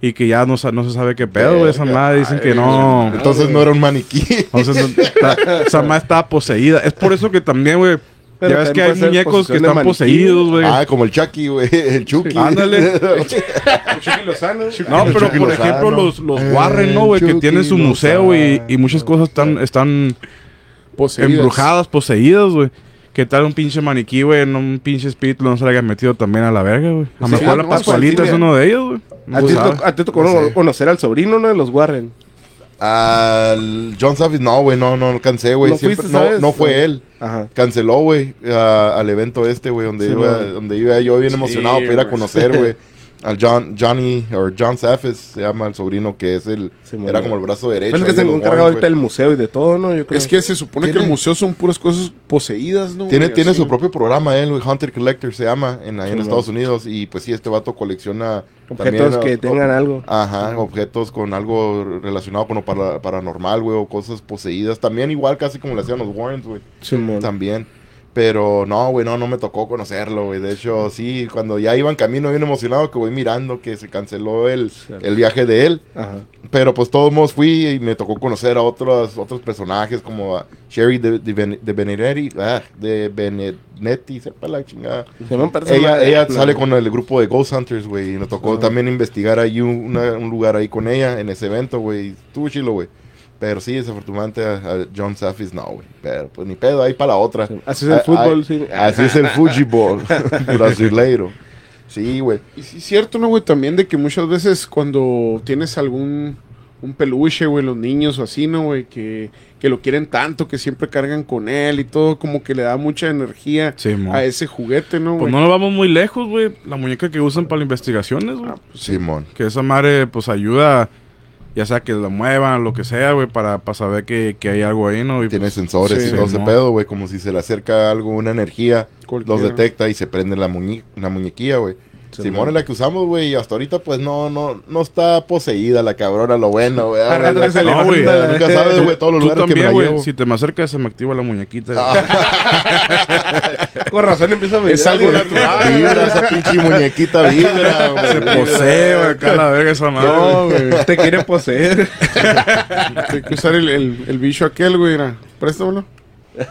Y que ya no, sa- no se sabe qué pedo, güey. Esa madre dicen que no. Entonces no era un maniquí. Entonces, no- está- esa madre estaba poseída. Es por eso que también, güey. Pero Ya ves que hay muñecos que están maniquí. poseídos, güey. Ah, como el Chucky, güey. El Chucky. Ándale. Chucky Lozano. No, El pero Chucky por Lozano. ejemplo los, los El Warren, ¿no, güey? Que Chucky tienen su museo güey, y, y muchas cosas están, están Poseídas. embrujadas, poseídas, güey. ¿Qué tal un pinche maniquí, güey? En un pinche espíritu no se le haya metido también a la verga, güey. A lo Sí, mejor la no, Pascualita pues, es sí, uno de ellos, güey. No A ti, te tocó- No sé. conocer al sobrino, ¿no? De los Warren. Al John Savage, no, güey, no, no alcancé, güey. ¿No no, fue él. Ajá. Canceló, güey, al evento este, güey, donde, Sí, iba, donde iba yo bien emocionado para ir a conocer, güey. Al John, Johnny, o John Safes, se llama el sobrino, que es el, Sí, era como el brazo derecho. Es que se de los encarga Warren, ahorita del museo y de todo, ¿no? Yo creo. Es que se supone que el museo son puras cosas poseídas, ¿no? Tiene, tiene su propio programa, él, güey, Hunter Collector se llama, en, ahí en Sí, Estados Unidos. Y pues sí, este vato colecciona Objetos también, que o- tengan algo. Ajá, objetos con algo relacionado con lo para- paranormal, güey, o cosas poseídas. También igual casi como le hacían los Warrens, güey. Simón. También. Pero no, güey, no, no me tocó conocerlo, güey. De hecho, sí, cuando ya iba en camino bien emocionado que voy mirando que se canceló el, el viaje de él. Ajá. Pero pues todos modos fui y me tocó conocer a otros, otros personajes como a Sherry de, de, Ben- de Benedetti, ah, de Benedetti, sepa la chingada. Se me Ella, ella sale con el grupo de Ghost Hunters, güey. Y nos tocó Ajá. también investigar ahí un, una- un lugar ahí con ella en ese evento, güey. Estuvo chilo, güey. Pero sí, desafortunadamente a, a John Safis no, güey. Pero pues ni pedo, ahí para la otra. Así es el Ah, fútbol, ah, sí. Así es el fútbol brasileiro. Sí, güey. Y sí es cierto, ¿no, güey? También de que muchas veces cuando tienes algún un peluche, güey, los niños o así, ¿no, güey? Que, que lo quieren tanto, que siempre cargan con él y todo, como que le da mucha energía Sí, a ese juguete, ¿no, Pues güey? no nos vamos muy lejos, güey. La muñeca que usan para las investigaciones, güey. Simón. Que esa madre, pues ayuda, ya sea que la muevan, lo que sea, güey, para, para saber que, que hay algo ahí, ¿no? Y, Tiene pues, sensores sí, y todo ese ¿no? pedo, güey. Como si se le acerca algo, una energía, Cualquiera. los detecta y se prende la, muñe la muñequilla, güey. Simón es la que usamos, güey, y hasta ahorita pues no, no, no está poseída la cabrona, lo bueno, güey. Se No. Nunca sabes, güey, todos los lugares que me la llevo. Si te me acercas, se me activa la muñequita. Con razón empieza a Es algo natural. Vibra, esa pinche muñequita vibra, güey. Se posee, güey, acá la verga esa madre. No, güey. Te quiere poseer. Hay que usar el, el, el bicho aquel, güey, mira. Préstamelo.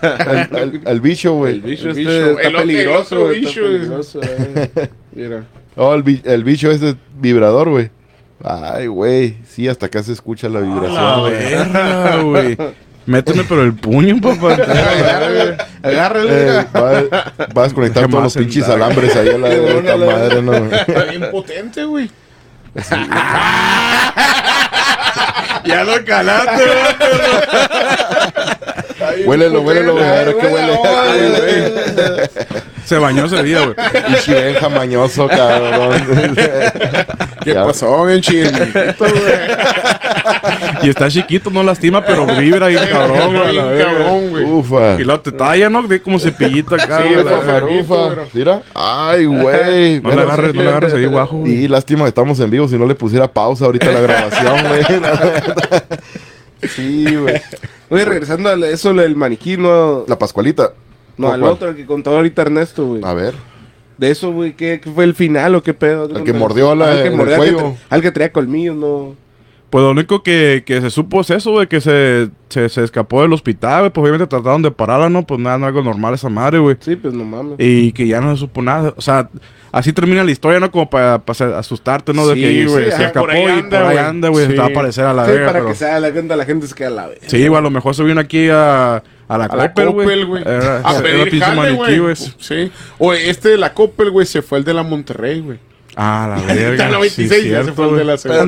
Al, al- al bicho, güey. El bicho El este bicho, está el otro- peligroso, está bicho, güey. peligroso, eh. Mira. Oh, el, el bicho ese vibrador, güey. Ay, güey. Sí, hasta acá se escucha la A vibración. la güey. verga, güey. Méteme pero el puño, papá. Agárrale. Eh, va, va a desconectar todos más los pinches alambres ahí a la de esta madre, ¿no? güey? Está bien potente, güey. ya lo calaste, Huélelo, huélelo, güey. A ver qué huele. Ay, güey. Se bañó ese día, güey. Y Benja mañoso, cabrón. ¿Qué Ya. pasó, bien chido? Y está chiquito, no lastima, pero vibra bien cabrón, güey. la cabrón, güey. Ufa. Y luego te talla, ¿no? De como cepillito acá, Sí, güey. la Ufa. pero- Mira. Ay, güey. No le agarres, no le agarres ahí guajo. Y lástima que estamos en vivo, si no le pusiera pausa ahorita a la grabación, güey. Sí, güey. Oye, regresando a eso del maniquí, no, La Pascualita. no al ¿Cuál? otro, el que contó ahorita Ernesto, güey. A ver. De eso, güey, ¿qué, qué fue el final o qué pedo? El que mordió a la- Al que en el mordió, al que cuello. Al que traía colmillos, no. Pues lo único que, que se supo es eso, güey, que se, se, se escapó del hospital, güey. Pues obviamente trataron de pararla, ¿no? Pues nada, no algo normal esa madre, güey. Sí, pues no mames. Y que ya no se supo nada. O sea, así termina la historia, ¿no? Como para, para asustarte, ¿no? De Sí, que güey, se, se ajá, escapó por ahí y anda, por ahí güey. anda, güey. Sí. Se va a aparecer a la Sí, verga. para pero- que se la cuenta, la gente se queda a la vez. Sí, güey, a lo mejor se vino aquí a, a la A Coppel, güey. A pedir jale, güey. Sí. O este de la Coppel, güey, se fue el de la Monterrey, güey. Ah, la verga. Ya la sí, 26 ya se fue de la segunda.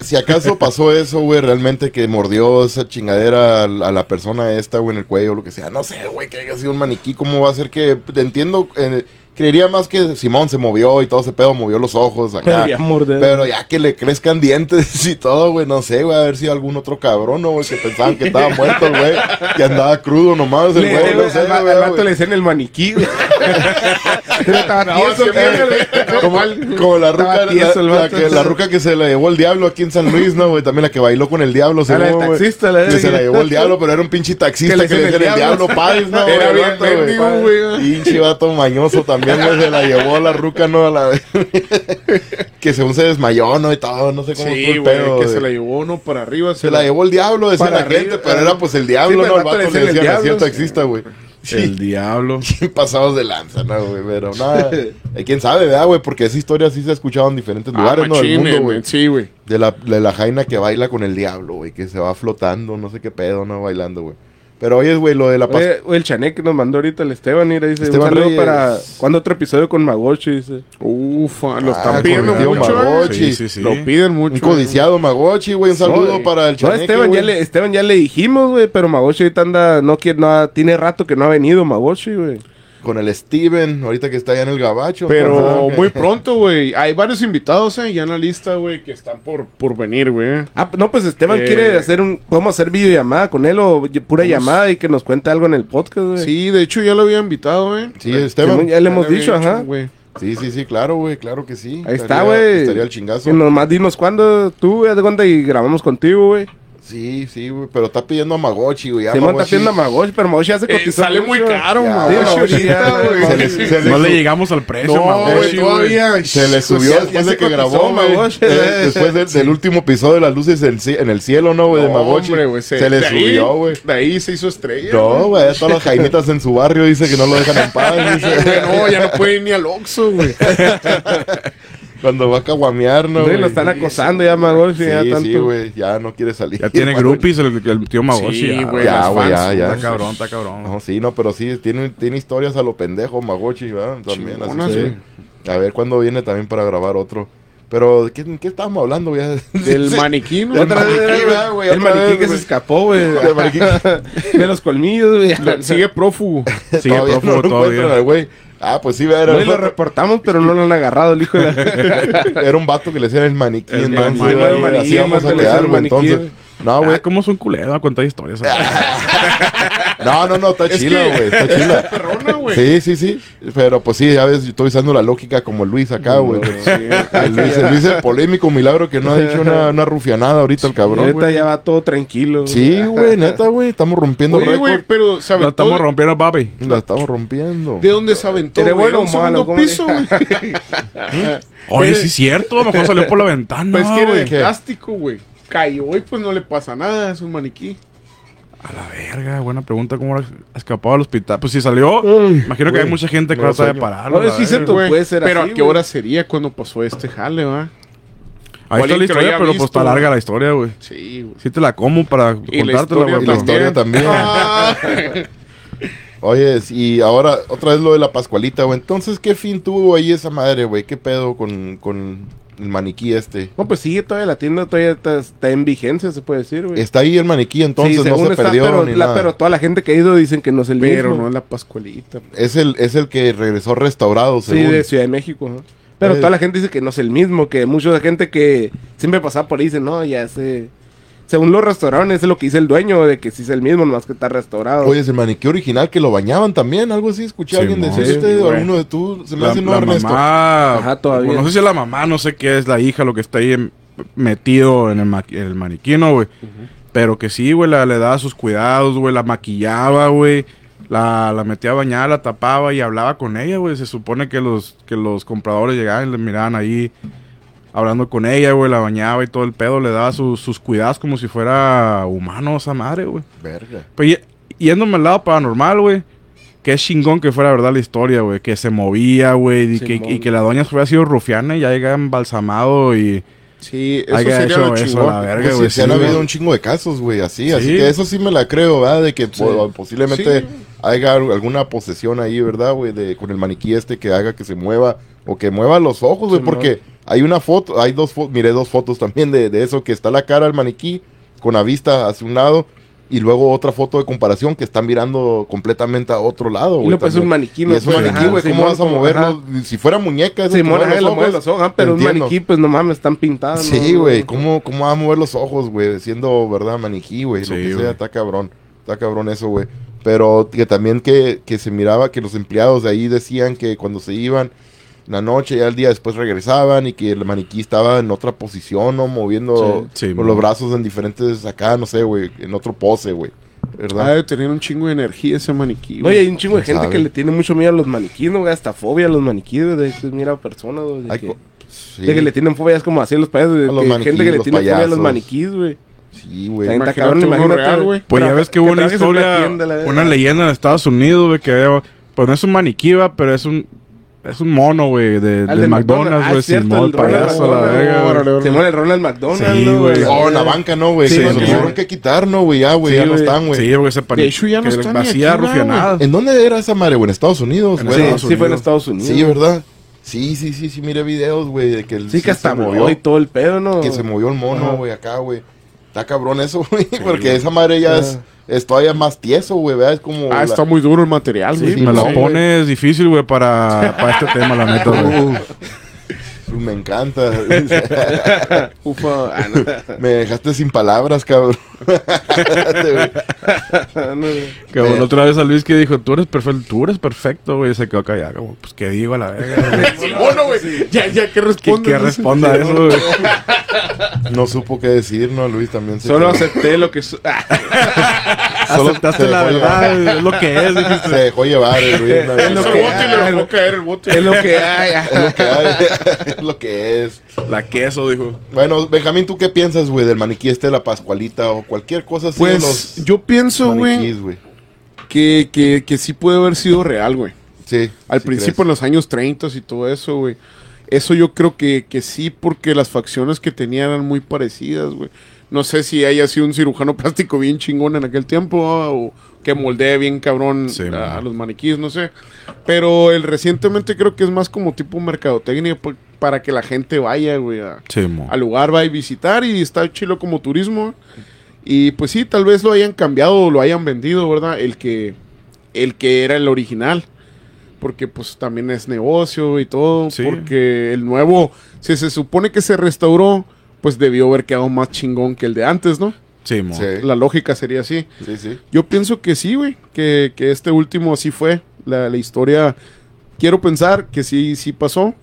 Si acaso pasó eso, güey, realmente que mordió esa chingadera a, la- a la persona esta, güey, en el cuello, lo que sea. No sé, güey, que haya sido un maniquí, ¿cómo va a ser que... Te entiendo, eh, creería más que Simón se movió y todo ese pedo, movió los ojos acá. Pero ya que le crezcan dientes y todo, güey, no sé, güey, a ver si algún otro cabrón, ¿no, güey? Que pensaban que estaba muerto güey, que andaba crudo nomás el güey, no sé, güey, güey. le decían el maniquí, güey. Como, la ruca, la, que, la ruca que se la llevó el diablo aquí en San Luis, ¿no, güey? También la que bailó con el diablo, Ah, la taxista, la Que se la llevó el diablo, pero era un pinche taxista Que le decían el diablo. Páez, ¿no? Era bien güey. Pinche vato mañoso también, güey, se la llevó la ruca, ¿no? A la que según se desmayó, ¿no? Y todo, no sé cómo fue Sí, güey, pedo. que de- se la llevó uno para arriba. se la llevó el diablo, decía Para la gente, pero era pues el diablo, Sí, ¿no? El vato le decía así al diablo, taxista, güey. El diablo. pasados de lanza, ¿no, güey? Pero nada. eh, ¿Quién sabe, verdad, güey? Porque esa historia sí se ha escuchado en diferentes lugares, Ah, ¿no? Del mundo, güey. Sí, güey. De la, de la jaina que baila con el diablo, güey. Que se va flotando, no sé qué pedo, ¿no? Bailando, güey. Pero oye, güey, lo de la paz. Oye, el chané que nos mandó ahorita el Esteban, mira, dice, Esteban un saludo Reyes. para... ¿Cuándo otro episodio con Magochi? Dice. Ufa, lo Ah, están pidiendo mucho. Magochi. eh. Sí, sí, sí. Lo piden mucho. Un codiciado Magochi, güey. Un saludo No, para el No, chaneque, Esteban ya, le, Esteban ya le dijimos, güey, pero Magochi ahorita anda, no quiere, no, ha- tiene rato que no ha venido Magochi, güey. Con el Steven, ahorita que está allá en el gabacho. Pero muy pronto, güey. Hay varios invitados, eh, ya en la lista, güey, que están por, por venir, güey. Ah, no, pues Esteban Eh, quiere hacer un, podemos hacer videollamada con él o pura llamada y que nos cuente algo en el podcast, güey. Sí, de hecho ya lo había invitado, eh. Sí, Esteban. Ya le hemos dicho, ajá. güey. Sí, sí, sí, claro, güey. Claro que sí. Ahí está, güey. Estaría el chingazo. Y nomás dinos cuándo tú, güey, de cuándo y grabamos contigo, güey. Sí, sí, güey. Pero está pidiendo a Magochi, güey. Simón está pidiendo a Magochi, pero Magochi ya se Eh, cotizó sale mucho. muy caro, Ya, Magochi, sí, Magochi, ahorita, ya, güey. Se le- se le- No le llegamos al precio, No, Magochi, todavía. Se le subió ya- después ya de que grabó, güey. Magochi. Eh, después del, del último episodio de las luces en, el cielo, ¿no, güey? de Magochi. hombre, se, le de subió, güey. De ahí se hizo estrella. No, güey, todas las jaimitas en su barrio dice que no lo dejan en paz. no, ya no puede ir ni al Oxxo, güey. Cuando va a caguamear, ¿no? Sí, güey? lo están acosando ya Magochi, Sí, ya tanto. sí, güey, ya no quiere salir. Ya tiene groupies el, el tío Magochi. Sí, ya, güey, Ya, güey, ya, ya. Está cabrón, está cabrón. No, sí, no, pero sí, tiene, tiene historias a lo pendejo, Magochi, ¿verdad? También, así güey. A ver cuándo viene también para grabar otro. Pero, ¿de qué, qué estábamos hablando, güey? Del maniquí, ¿no? Otra vez, güey, el maniquí vez, que se güey. escapó, güey. El maniquí. De los colmillos, güey. Sigue prófugo. Sigue prófugo todavía. güey. Ah, pues sí, era, No, y lo reportamos, pero no lo han agarrado el hijo de la... era un vato que le decían el maniquí. El entonces, maniquí, el maniquí, así vamos a quedar, güey, entonces. No, Güey, güey. ¿cómo son culeros a contar historias? No, no, no, está Es chila, güey. Está chila. Perrona, güey. Sí, sí, sí. Pero pues sí, ya ves, yo estoy usando la lógica como Luis acá, güey. Luis, Luis el polémico milagro que no ha dicho una, una rufianada ahorita el cabrón, güey. ya va todo tranquilo. Sí, güey, neta, güey. Estamos rompiendo Oye, güey, pero se aventó estamos de- rompiendo, papi. La estamos rompiendo. ¿De dónde se aventó? ¿Eres güey? bueno ¿Era un o malo? segundo ¿Cómo piso, le- güey. Oye, sí es cierto. A lo mejor salió por la ventana, Pues que era de plástico, güey. Cayó y pues no le pasa nada, es un maniquí. A la verga, buena pregunta. ¿Cómo ha escapado al hospital? Pues si salió, imagino que hay mucha gente que sabe sueño. pararlo. No, sí puede ser Pero así, a qué güey. hora sería cuando pasó este jale, va? Ahí está la historia, pero pues visto. está larga la historia, güey. Sí, güey. Sí te la como para Y la contártela, historia güey. Y la historia también. Oye, y ahora otra vez lo de la Pascualita, güey. Entonces, ¿qué fin tuvo ahí esa madre, güey? ¿Qué pedo con, con el maniquí este? No, pues sigue todavía la tienda, todavía está, está en vigencia, se puede decir, güey. Está ahí el maniquí, entonces Sí, no se está, perdió pero, ni la- nada. pero toda la gente que ha ido dicen que no es el Pero mismo. no es la Pascualita. Es el, es el que regresó restaurado, Sí, según. de Ciudad de México. ¿no? Pero Eh. toda la gente dice que no es el mismo, que mucha gente que siempre pasaba por ahí dice, no, ya sé. Según los restaurantes, es lo que dice el dueño, de que sí es el mismo, nomás que está restaurado. Oye, es el maniquí original que lo bañaban también, algo así. Escuché a Sí, alguien mo. decir Sí, güey. alguno de tú, se me La, hace no la Ernesto. mamá, Ajá, todavía. bueno, no sé si es la mamá, no sé qué es la hija, lo que está ahí en- metido en el, ma- en el maniquino, güey. Pero que sí, güey, la- le daba sus cuidados, güey, la maquillaba, güey. La, la metía a bañar, la tapaba y hablaba con ella, güey. Se supone que los, que los compradores llegaban y le miraban ahí hablando con ella, güey. La bañaba y todo el pedo. Le daba sus- sus cuidados como si fuera humano esa madre, güey. Verga. Pues y- yéndome al lado paranormal, güey. Que es chingón que fuera verdad la historia, güey. Que se movía, güey. Y, que, y que la doña hubiera sido rufiana y ya llega embalsamado y... Sí, eso sería hecho lo eso, chingón. la verga, Pues sí, han habido un chingo de casos, güey, así. Así Sí. que eso sí me la creo, ¿verdad? De que po- posiblemente Sí. haya al- alguna posesión ahí, ¿verdad, güey? De, con el maniquí este que haga que se mueva o que mueva los ojos, güey. Sí, porque hay una foto, hay dos fotos, miré dos fotos también de, de eso, que está la cara del maniquí con la vista hacia un lado y luego otra foto de comparación que está mirando completamente a otro lado, güey. no, pues también. un maniquí, no es un maniquí, güey. ¿Cómo vas a moverlo? ajá. Si fuera muñeca, que Simón, mueve los lo mueve ojos, los ojos, ajá, pero un entiendo. maniquí, pues no mames, están pintados. Sí, ¿no? güey, ¿cómo, ¿cómo va a mover los ojos, güey? Siendo, ¿verdad? Maniquí, güey. Sí, lo que güey. sea, está cabrón. Está cabrón eso, güey. Pero que también que, que se miraba que los empleados de ahí decían que cuando se iban la noche, ya el día después regresaban y que el maniquí estaba en otra posición, ¿no? Moviendo Sí, sí, con mo. los brazos en diferentes, acá, no sé, güey, en otro pose, güey. ¿Verdad? de tener un chingo de energía ese maniquí. Güey. hay un chingo de ¿Quién gente sabe? que le tiene mucho miedo a los maniquíes, ¿no? güey? Hasta fobia a los maniquíes, güey, de que mira personas, güey, de, que, sí, de que le tienen fobia, es como así a los payasos, de A los que gente que le tiene fobia a los payasos. maniquíes, güey. sí, güey. Güey. Pues ya ves que hubo una historia, una leyenda en Estados Unidos, güey, que pues no es un maniquí, va, pero es un es un mono, güey, de, de del McDonald's, güey, es cierto, Simón, el payaso, la McDonald, verga. Se el Ronald McDonald, Sí, ¿no, güey. Oh, en la banca, ¿no, güey? Sí, güey. tuvieron que quitar, ¿no, güey? Ya, güey, Sí, ya no güey. están, güey. Sí, güey, ese pani- De hecho, ya no que está ni vacía aquí, ¿no, rufianada. ¿En dónde era esa madre, güey? En Estados Unidos, güey. Sí, sí fue en. Estados Unidos. Sí, ¿verdad? Sí, sí, sí, sí, miré videos, güey, de que el Sí, que hasta se movió y todo el pedo, ¿no? que se movió el mono, güey, acá, güey. Está cabrón eso, güey, porque esa madre ya es, es todavía más tieso, güey, ¿verdad? Es como... Ah, la- está muy duro el material, Sí, güey. Me la Sí, pones difícil, güey, para, para este tema, la neta, güey. Me encanta. Ufa, ah, no. me dejaste sin palabras, cabrón. Bueno, la otra vez a Luis que dijo, tú eres perfecto, tú eres perfecto, güey, y se quedó callado, como, pues, ¿qué digo a la verga? Mono, güey. Ya, ya, ¿qué ¿Qué, responde? qué responda a eso, güey? no supo qué decir, ¿no? Luis también se Solo quedó- acepté lo que... su- Ah, Solo Aceptaste la verdad, güey, es lo que es, dijiste. Se dejó llevar el. Es lo que bote hay. es lo que hay. Es lo que es. La queso, dijo. Bueno, Benjamín, ¿tú qué piensas, güey, del maniquí este de la Pascualita o cualquier cosa así de Pues los yo pienso, güey, que, que, que sí puede haber sido real, güey. Sí. Al sí principio, en los años 30 y todo eso, güey. Eso yo creo que, que sí, porque las facciones que tenía eran muy parecidas, güey. No sé si haya sido un cirujano plástico bien chingón en aquel tiempo ah, o que moldee bien cabrón Sí, a, man. a los maniquíes, no sé. Pero el recientemente creo que es más como tipo mercadotecnia pa- para que la gente vaya, güey, a- Sí, al lugar, va a visitar y está chilo como turismo. Y pues sí, tal vez lo hayan cambiado o lo hayan vendido, ¿verdad? El que, el que era el original. Porque pues también es negocio y todo. Sí. Porque el nuevo, si se supone que se restauró, pues debió haber quedado más chingón que el de antes, ¿no? Sí, mo. Sí, La lógica sería así. sí, sí. Yo pienso que sí, güey. Que, que este último así fue. La, la historia, quiero pensar que sí, sí pasó.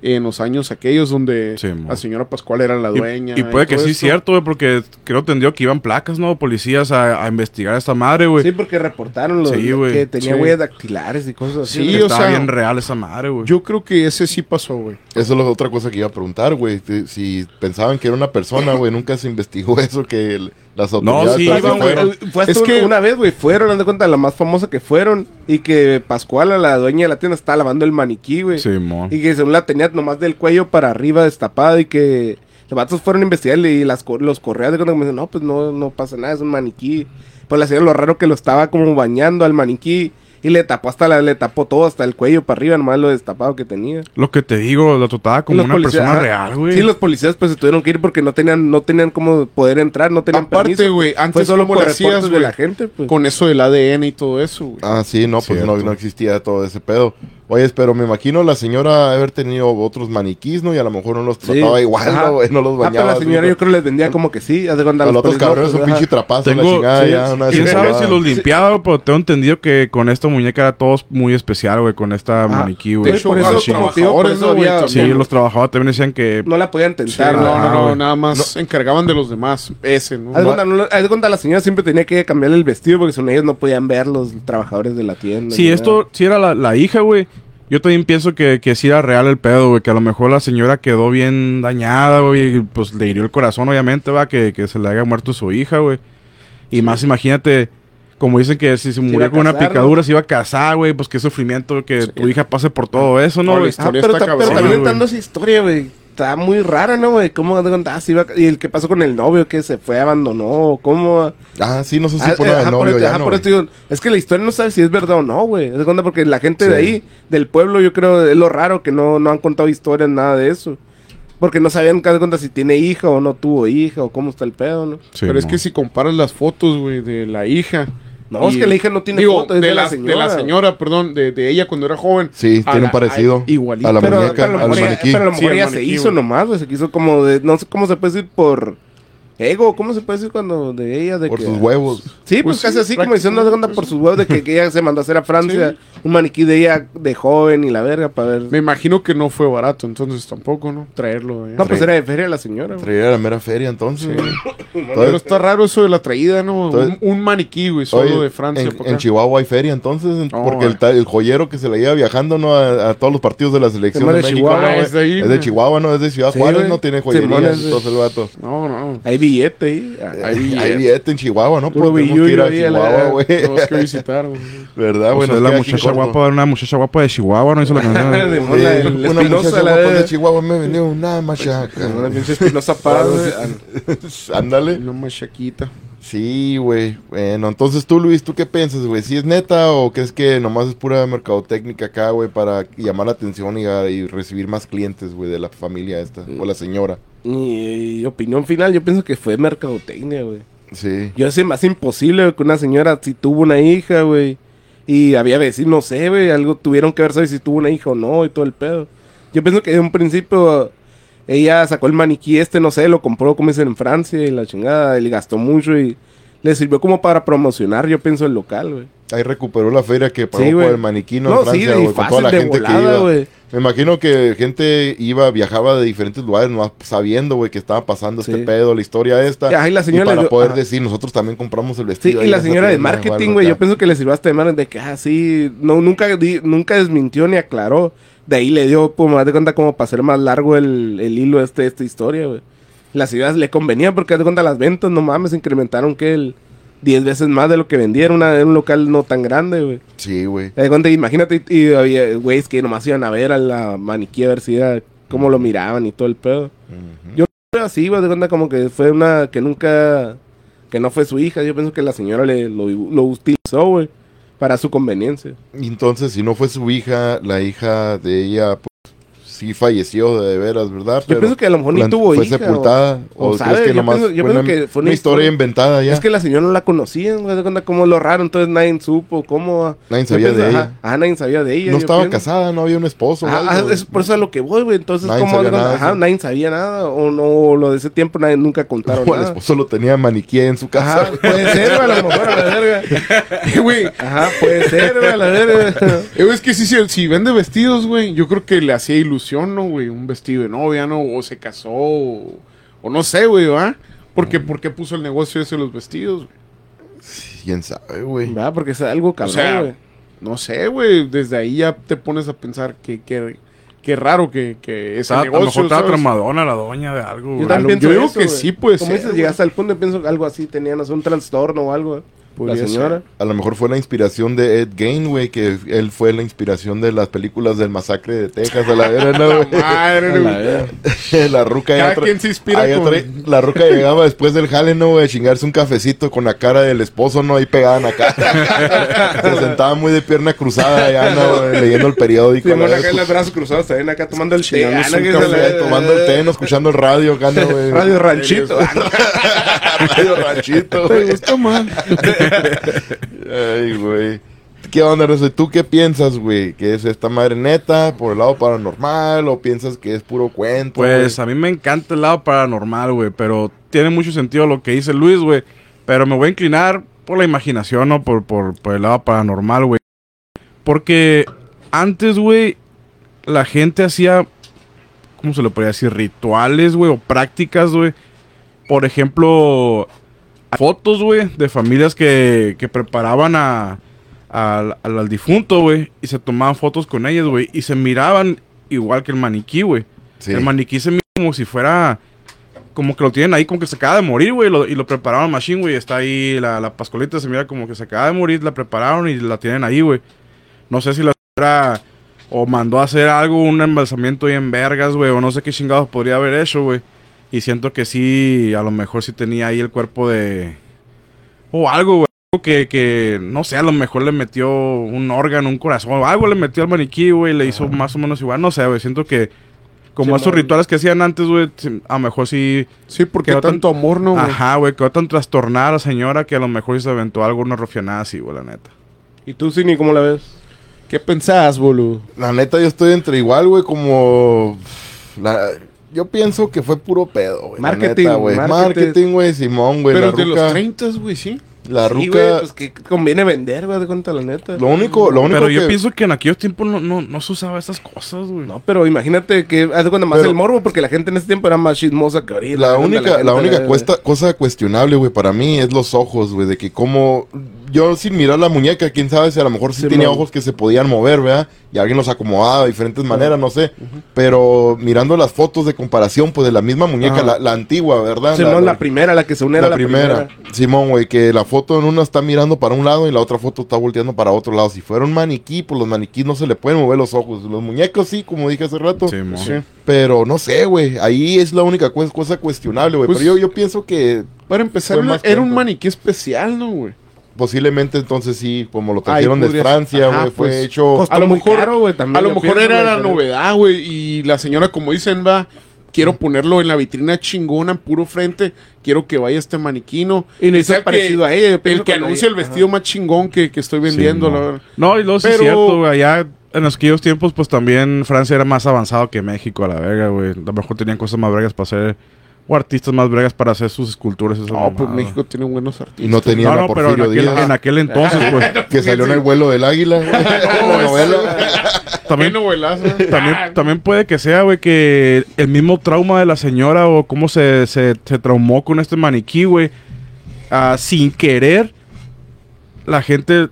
En los años aquellos donde Sí, la señora Pascual era la dueña. Y, puede que sí, esto. cierto, güey, porque creo entendió que iban placas, ¿no? Policías a, a investigar a esta madre, güey. Sí, porque reportaron los, Sí, güey. que tenía Sí. huellas dactilares y cosas así. Sí, Que o estaba sea, bien real esa madre, güey. Yo creo que ese sí pasó, güey. Eso es la otra cosa que iba a preguntar, güey. Si- Si pensaban que era una persona, güey, nunca se investigó eso, que el- las autoridades sí, iban, güey. fueron. Fue Es que- una vez, güey, fueron, dando cuenta, la más famosa que fueron. Y que Pascual, la dueña de la tienda, estaba lavando el maniquí, güey. Sí, mo. Y que según la tenía nomás del cuello para arriba destapada y que Los vatos fueron a investigar y las, los correos de cuando me dicen, no, pues no, no pasa nada, es un maniquí. Pues la señora lo raro que lo estaba como bañando al maniquí y le tapó hasta la, le tapó todo, hasta el cuello para arriba, nomás lo destapado que tenía. Lo que te digo, lo trataba como Los una policías- persona ajá. real, güey. Sí, los policías pues se tuvieron que ir porque no tenían, no tenían cómo poder entrar, no tenían Aparte, permiso. güey, Fue antes solo por hacías, de la gente, pues. con eso del ADN y todo eso, güey. Ah, sí, no, pues no, no existía todo ese pedo. Oye, pero me imagino la señora haber tenido otros maniquís, ¿no? Y a lo mejor no los Sí. trataba igual, Ajá. ¿no? los Ah, pero bañaba. la señora yo creo les vendía como que sí, haz de los otros cabrones un pues, pinche trapazo, la Tengo- chingada, sí, ya. Una ¿Quién sabe si los limpiaba? Pero tengo entendido que con esta muñeca era todo muy especial, güey, con esta Ajá. maniquí, De güey. hecho, por eso los trabajadores, eso ¿no, había- Sí, los trabajadores también decían que... No la podían Sí, tentar, no, ¿no? Ah, no, nada más encargaban de los demás. Ese, ¿no? Haz de de cuenta, la señora siempre tenía que cambiarle el vestido porque son ellos no podían ver los trabajadores de la tienda. Si ni esto, si era la, la hija, güey, yo también pienso que, que sí era real el pedo, güey, que a lo mejor la señora quedó bien dañada, güey, y pues le hirió el corazón, obviamente, va, que, que se le haya muerto su hija, güey. Y más, imagínate, como dicen que si se murió con una picadura, se iba a casar, güey, pues qué sufrimiento que tu hija pase por todo eso, ¿no, No, güey? la nada. Ah, historia pero, está pero también esa historia, güey. Está muy rara, ¿no, güey? ¿Cómo haz de cuenta? Ah, iba- y el que pasó con el novio que se fue, abandonó, ¿cómo? Ah, sí, no sé si Ah, por nada ajá, de por novio esto- ya ajá, no. por güey. esto digo, es que la historia no sabe si es verdad o no, güey. De cuenta porque la gente de ahí, del pueblo, yo creo, es lo raro que no, no han contado historias, nada de eso. Porque no sabían, haz de cuenta, si tiene hija o no tuvo hija o cómo está el pedo, ¿no? Sí, Pero es que si comparas las fotos, güey, de la hija. No, es que la hija no tiene digo, foto, es de, de la la, señora. de la señora, perdón, de, de ella cuando era joven. Sí, tiene la- un parecido. a- igualito. A la pero, muñeca, pero a lo al mejor, maniquí. pero a lo Sí, ella se hizo nomás, güey. Se quiso como de, no sé cómo se puede decir por ego, ¿cómo se puede decir cuando de ella? De Por que, sus huevos. Sí, pues, Pues casi sí, así como diciendo de onda por sus huevos de que, que ella se mandó a hacer a Francia un maniquí de ella de joven y la verga para ver. Me imagino que no fue barato, entonces tampoco, ¿no? Traerlo. allá. No, pues era de feria la señora. Traía la mera feria entonces. güey. Pero está raro eso de la traída, ¿no? Entonces- un, un maniquí, güey, solo oye, de Francia. En. Chihuahua hay feria entonces, porque el, el joyero que se la lleva viajando ¿no? a, a todos los partidos de la selección de México. Chihuahua, ¿no, güey? es de ahí, Es de güey. Chihuahua, no es de Ciudad Sí, Juárez, no tiene joyería, entonces el vato. No, no. Hay billete ahí. Ah, Hay Hay billete. billete en Chihuahua, ¿no? Puro Pues tenemos que ir a Chihuahua, güey. Tenemos que visitar, güey. ¿Verdad, O güey? sea, la muchacha guapa, una muchacha guapa de Chihuahua, ¿no hizo la canción? de una muchacha guapa de- Chihuahua me vendió una machaca. Una pinche espinosa güey. Ándale. Una machaquita. Sí, güey. Bueno, entonces tú, Luis, ¿tú qué piensas, güey? ¿Sí es neta o crees que nomás es pura mercadotecnia acá, güey, para llamar la atención y, y recibir más clientes, güey, de la familia esta o la señora? Mi opinión final, yo pienso que fue mercadotecnia, güey. Sí. Yo sé más imposible güey, que una señora si tuvo una hija, güey. Y había vecinos, no sé, güey, algo tuvieron que ver saber si tuvo una hija o no y todo el pedo. Yo pienso que de un principio ella sacó el maniquí este, no sé, lo compró como dicen en Francia y la chingada, y le gastó mucho y le sirvió como para promocionar, yo pienso, el local, güey. Ahí recuperó la feria que pagó Sí, por el maniquino No, en Francia, sí, y güey, con toda la gente que iba. Me imagino que gente iba, viajaba de diferentes lugares, nomás sabiendo, güey, que estaba pasando Sí. este pedo, la historia esta. Y la señora y para poder ajá. decir, nosotros también compramos el Sí, vestido. y ahí la señora de marketing, güey, yo pienso que le sirvió hasta de mar de que, ah, sí, no, nunca, di- nunca desmintió ni aclaró. De ahí le dio, pues, más de cuenta, como para hacer más largo el, el hilo este, esta historia, güey. Las ideas le convenía porque, de cuenta, las ventas, no mames, incrementaron que el 10 veces más de lo que vendía en, un local no tan grande, güey. Sí, güey. Haz de cuenta, imagínate, y, había güeyes que nomás iban a ver a la maniquí a ver si era, cómo lo miraban y todo el pedo. Ujú. Yo Pero así, güey, de cuenta como que fue una que nunca, que no fue su hija. Yo pienso que la señora le, lo, lo utilizó, güey, para su conveniencia. Entonces, si no fue su hija, la hija de ella, pues sí falleció de veras, ¿verdad? Yo pienso que a lo mejor ni tuvo fue hija. sepultada. o- O, o crees sabe, que yo nomás pienso- yo fue pienso una, que fue una una historia historia- inventada ya? Es que la señora no la de cuenta como lo raro, entonces nadie supo cómo. Nadie sabía pienso, de ajá, ella. ajá, nadie sabía de ella. no estaba pienso. casada, no había un esposo. Ajá, es por eso a lo que voy, güey. Entonces, Nadie ¿cómo? sabía nada Ajá, eso. nadie sabía nada. O no, lo de ese tiempo nadie nunca contaron O el esposo lo tenía maniquí en su casa. Ajá, puede ser, a lo mejor a la verga. Güey, Ajá, puede ser, a la verga. es que sí, sí, si vende vestidos, güey, yo creo que le hacía ilusión, ¿no, güey? Un vestido de novia, ¿no? O se casó, o, o no sé, güey, ¿va? Porque, ¿Por qué puso el negocio ese de los vestidos? güey? ¿Quién sabe, güey? Va, porque es algo O cabrón, sea, güey. no sé, güey, desde ahí ya te pones a pensar que, que, que raro que, que ese Estaba- a lo negocio, mejor estaba tramadona la doña de algo. Yo también yo digo eso, que sí puede Como dices, llegaste al punto, pienso que algo así, tenían no sé, un trastorno o algo. La señora. A lo mejor fue la inspiración de Ed Gein, güey, que él fue la inspiración de las películas del masacre de Texas, a la vera, ¿no, güey? Madre, güey. la ruca Cada quien se inspira con- La ruca llegaba después del jale, ¿no, güey? A chingarse un cafecito con la cara del esposo, ¿no? Ahí pegada en la cara. se sentaba muy de pierna cruzada allá, ¿no? güey? Leyendo el periódico. a la vez, acá en los brazos cruzados, también acá tomando el té. Chingándose ah, café, se le- tomando el té, no escuchando el radio, acá, ¿no, güey? Radio Ranchito. Radio ranchito, ¿Te güey. gustó, man? Ay, güey. ¿Qué onda, Rose? ¿Tú qué piensas, güey? ¿Que es esta madre neta por el lado paranormal o piensas que es puro cuento? Pues güey? a mí me encanta el lado paranormal, güey, pero tiene mucho sentido lo que dice Luis, güey. Pero me voy a inclinar por la imaginación, ¿no? Por, por, por el lado paranormal, güey. Porque antes, güey, la gente hacía, ¿cómo se le podría decir? Rituales, güey, o prácticas, güey. Por ejemplo, fotos, güey, de familias que, que preparaban a, al, al, al difunto, güey, y se tomaban fotos con ellas, güey, y se miraban igual que el maniquí, güey. Sí. El maniquí se mira como si fuera. Como que lo tienen ahí, como que se acaba de morir, güey. lo- y lo prepararon machine, güey. Está ahí la, la pascolita, se mira como que se acaba de morir. La prepararon y la tienen ahí, güey. No sé si la señora o mandó a hacer algo, un embalsamiento ahí en vergas, güey. O no sé qué chingados podría haber hecho, güey. Y siento que sí, a lo mejor sí tenía ahí el cuerpo de. O algo, güey. algo Que, que, no sé, a lo mejor le metió un órgano, un corazón, o algo le metió al maniquí, güey, le hizo más o menos igual, no sé, güey, siento que como Sí, esos rituales que hacían antes, güey, a lo mejor sí, Sí, porque Quedó tan- tanto amor, ¿no, güey? ajá, güey, quedó tan trastornada la señora que a lo mejor se aventó algo, una rofianada así, güey, la neta. ¿Y tú, Cini, cómo la ves? ¿Qué pensás, boludo? La neta, yo estoy entre igual, güey, como. la- Yo pienso que fue puro pedo, güey. Marketing, neta, güey. marketing. Marketing, güey, Simón, güey. Pero la de ruca- los 30, güey, sí. La Sí, ruca. güey, pues que conviene vender, güey, de cuenta la neta. Lo único, lo único Pero yo que- pienso que en aquellos tiempos no, no, no se usaba esas cosas, güey. No, pero imagínate que hace cuenta más Pero- el morbo, porque la gente en ese tiempo era más chismosa que ahorita. La única, gente, la única la- cuesta- cosa cuestionable, güey, para mí es los ojos, güey, de que como yo sin mirar la muñeca, quién sabe si a lo mejor sí, Sí, tenía man. ojos que se podían mover, ¿verdad? Y alguien los acomodaba de diferentes maneras, no sé. Pero mirando las fotos de comparación, pues de la misma muñeca, la, la antigua, ¿verdad? Sí, no, la primera, la que se une la la primera. primera. Simón, güey, que la foto en una está mirando para un lado y la otra foto está volteando para otro lado. Si fuera un maniquí, pues los maniquís no se le pueden mover los ojos. Los muñecos sí, como dije hace rato. Sí. Pero no sé, güey. Ahí es la única cu- cosa cuestionable, güey. Pues- pero yo, yo pienso que Para empezar, era, un maniquí especial, ¿no, güey? posiblemente entonces sí, como lo trajeron de Francia, güey, fue pues, hecho... A lo mejor, caro, güey, también a lo mejor pienso, era la novedad, güey. Y la señora, como dicen, va, quiero ponerlo en la vitrina chingona, en puro frente. Quiero que vaya este maniquino. Y no sea parecido que- a ella. El que ella- el vestido más chingón que, que estoy vendiendo, Sí, la verdad. No, y es Pero- cierto, güey. Allá en aquellos tiempos, pues también Francia era más avanzado que México, a la verga, güey. A lo mejor tenían cosas más bregas para hacer, o artistas más bregas para hacer sus esculturas. esas No, pues. México tiene buenos artistas. Y no tenía No, no, pero en Porfirio aquel, Díaz, en aquel entonces, pues. que salió en el vuelo del águila, novela. También, también, Ah, también puede que sea, güey, que el mismo trauma de la señora o cómo se, se, se traumó con este maniquí, güey, ah, sin querer, la gente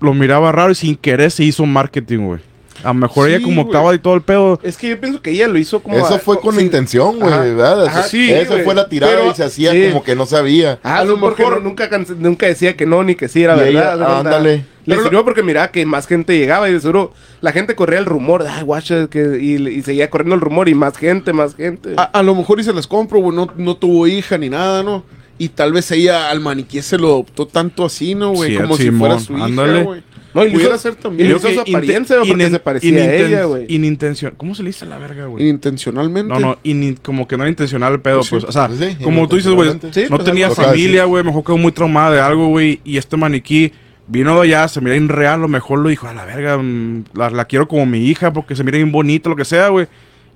lo miraba raro y sin querer se hizo marketing, güey. A lo mejor Sí, ella como actuaba y todo el pedo. Es que yo pienso que ella lo hizo como... Eso a- fue con sin- intención, güey. ¿verdad? Ajá, sí, Esa fue la tirada Pero- y se hacía sí. como que no sabía. Ah, A lo mejor- no- nunca, nunca decía que no, ni que sí era ella, verdad. ¿no? ándale. Le Pero sirvió porque miraba que más gente llegaba y de seguro la gente corría el rumor. Ay, guacha, que, y, y seguía corriendo el rumor y más gente, más gente. A, a lo mejor y se las compro, güey. No, no tuvo hija ni nada, ¿no? Y tal vez ella al maniquí se lo adoptó tanto así, ¿no, güey? Sí, Como si fuera su ándale. hija, güey. No, y pudiera hizo- ser y también. le hizo su apariencia, güey, porque se parecía a ella, güey. Inintencional. ¿Cómo se le dice a la verga, güey? Intencionalmente. No, no, como que no era intencional el pedo, Pues sí, pues. O sea, pues sí, como tú dices, güey. Sí, no pues, tenía familia, sí. güey, mejor quedó muy traumada de algo, güey. Y este maniquí vino de allá, se mira irreal, a lo mejor lo dijo, a la verga, mm, la, la quiero como mi hija porque se mira bien bonito, lo que sea, güey.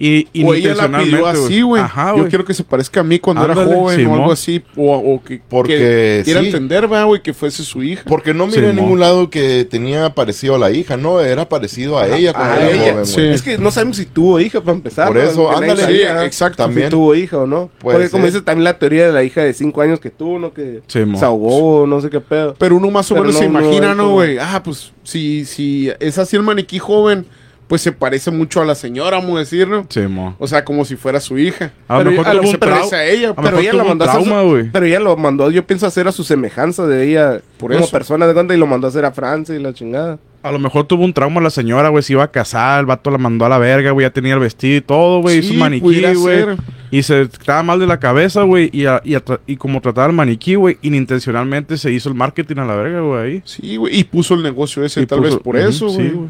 Y, o ella la pidió así, güey. Ajá, Yo güey. quiero que se parezca a mí cuando era joven o algo así. O, o que, Porque que quiera sí. entender, güey, que fuese su hija. Porque no miré en ningún lado que tenía parecido a la hija, no, era parecido a ella cuando a era ella, joven, sí. güey. Es que no sabemos si tuvo hija para empezar. Por ¿no? eso, ándale, sí, exacto, Si también. tuvo hija o no. Puede Porque como dice también la teoría de la hija de 5 años que tuvo, ¿no? Que se ahogó, no sé qué pedo. Pero uno más o menos se imagina, ¿no, güey? Ah, pues si, si es así el maniquí joven, pues se parece mucho a la señora, vamos a decir, ¿no? Sí, mo. O sea, como si fuera su hija. A lo Pero mejor a lo tuvo un se parece a ella, a lo Pero mejor ella tuvo lo un mandó a trauma, su- güey. Pero ella lo mandó, yo pienso hacer a su semejanza de ella Por como eso. persona de cuenta y lo mandó a hacer a Francia y la chingada. A lo mejor tuvo un trauma la señora, güey. Se iba a casar, el vato la mandó a la verga, güey. Ya tenía el vestido y todo, güey. Sí, hizo un maniquí, güey. Y se estaba mal de la cabeza, güey. Y, a- y, a y como trataba el maniquí, güey, inintencionalmente se hizo el marketing a la verga, güey, ahí. Sí, güey. Y puso el negocio ese, Y tal puso- vez por eso, sí, güey. güey.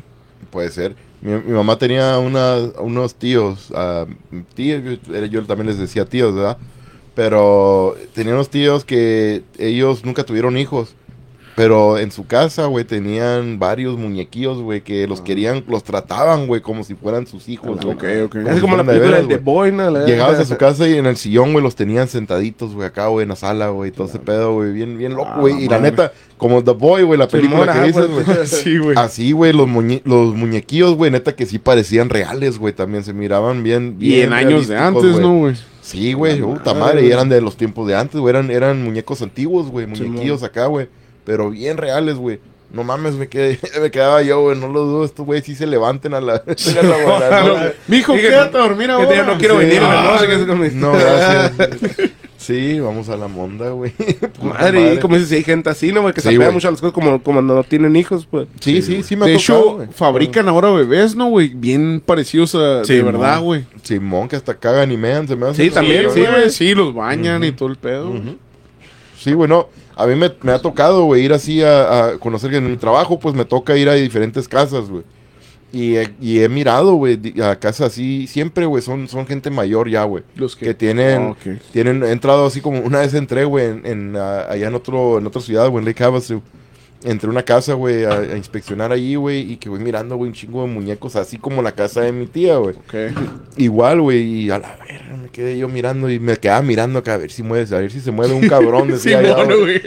Puede ser. Mi, mi mamá tenía una- unos tíos, ah, tíos, yo, yo también les decía tíos, ¿verdad? Pero tenía unos tíos que ellos nunca tuvieron hijos. Pero en su casa, güey, tenían varios muñequillos, güey, que los querían, los trataban, güey, como si fueran sus hijos, güey. Ok, ok. Como Es si como la fueran de película veras, de The Boy, ¿no? La- Llegabas a su casa y en el sillón, güey, los tenían sentaditos, güey, acá, güey, en la sala, güey, todo ese pedo, güey, bien, bien loco, Ah, güey. y la neta, como The Boy, güey, la película que dices, güey. Sí, güey. Así, güey, los, muñe- los muñequillos, güey, neta que sí parecían reales, güey, también se miraban bien, Y bien en años de antes. ¿no, güey? Sí, güey, puta madre, y eran de los tiempos de antes, güey, eran, eran muñecos antiguos, güey, muñequillos acá, güey, pero bien reales, güey. No mames, me, quedé, me quedaba yo, güey, no lo dudo, estos güey sí se levanten a la... a la ¿no? Mijo, Dije, quédate a dormir Que ahora. ya no quiero Sí. venir, Ah, ¿no? Como- No, gracias. Sí, vamos a la monda, güey. Madre, y como dices, si hay gente así, ¿no? güey? Que se apega mucho a las cosas como, como no tienen hijos, pues. Sí, sí, sí me ha De tocado, hecho, fabrican ahora bebés, ¿no, güey? Bien parecidos a... Sí, de verdad, güey. Simón, que hasta cagan y mean, se me hace. Sí, también, Sí, sí, güey. Sí, los bañan y todo el pedo. Sí, güey, no. A mí me, me ha tocado, güey, ir así a, a conocer que en mi trabajo, pues me toca ir a diferentes casas, güey. Y, he- y he mirado, güey, a casas así, siempre, güey, son, son gente mayor ya, güey. Los que... Que tienen, Ah, ok. tienen, he entrado así como, una vez entré, güey, en, en, ah, allá en otro, en otra ciudad, güey, en Lake Havasu. Entré a una casa, güey, a, a inspeccionar allí, güey, y que voy mirando, güey, un chingo de muñecos, así como la casa de mi tía, güey. Igual, güey, y a la verga me quedé yo mirando y me quedaba mirando acá a ver si mueve, a ver si se mueve un cabrón. decía güey. güey.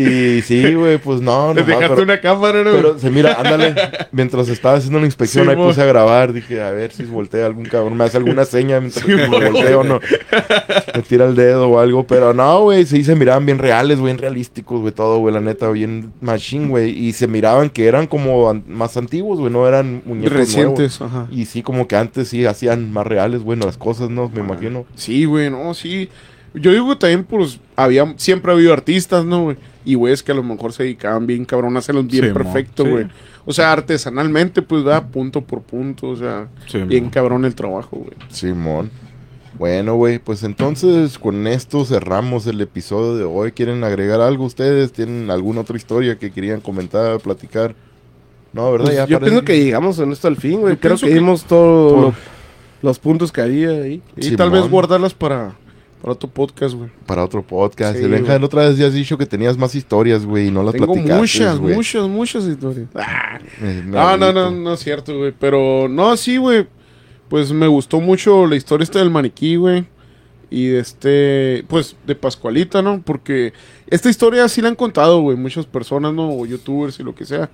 Y sí, güey, pues no, Le no, dejaste pero, una cámara, ¿no? pero se mira, ándale, mientras estaba haciendo la inspección Sí, ahí puse a grabar, dije, a ver si voltea algún cabrón, me hace alguna seña mientras Sí, me volteo, no, me tira el dedo o algo, pero no, güey, sí se miraban bien reales, güey, realísticos, güey, todo, güey, la neta, bien machine, güey, y se miraban que eran como an- más antiguos, güey, no eran muñecos nuevos. Recientes, ajá. Y sí, como que antes sí hacían más reales, bueno, las cosas, ¿no? Me imagino. Sí, güey, no, sí. Yo digo que también, pues, había, siempre ha habido artistas, ¿no, güey? Y güeyes que a lo mejor se dedicaban bien, cabrón, a hacerlos bien Sí, perfecto, sí. güey. O sea, artesanalmente, pues, da punto por punto, o sea, Sí, bien cabrón el trabajo, güey. Simón. Bueno, güey, pues entonces con esto cerramos el episodio de hoy. ¿Quieren agregar algo ustedes? ¿Tienen alguna otra historia que querían comentar, platicar? No, ¿verdad? Pues Ya yo parece pienso que llegamos en esto al fin, güey. Creo que que- dimos todos Por- los puntos que había ahí. Y Simón. tal vez guardarlas para, para otro podcast, güey. Para otro podcast. Sí, Benja, otra vez ya has dicho que tenías más historias, güey, y no las Tengo platicaste, muchas, muchas, muchas historias. Ah, Me- me No, no, no es cierto, güey. Pero no, sí, güey. Pues me gustó mucho la historia esta del maniquí, güey. Y de este, pues de Pascualita, ¿no? Porque esta historia sí la han contado, güey, muchas personas, ¿no? O youtubers y lo que sea.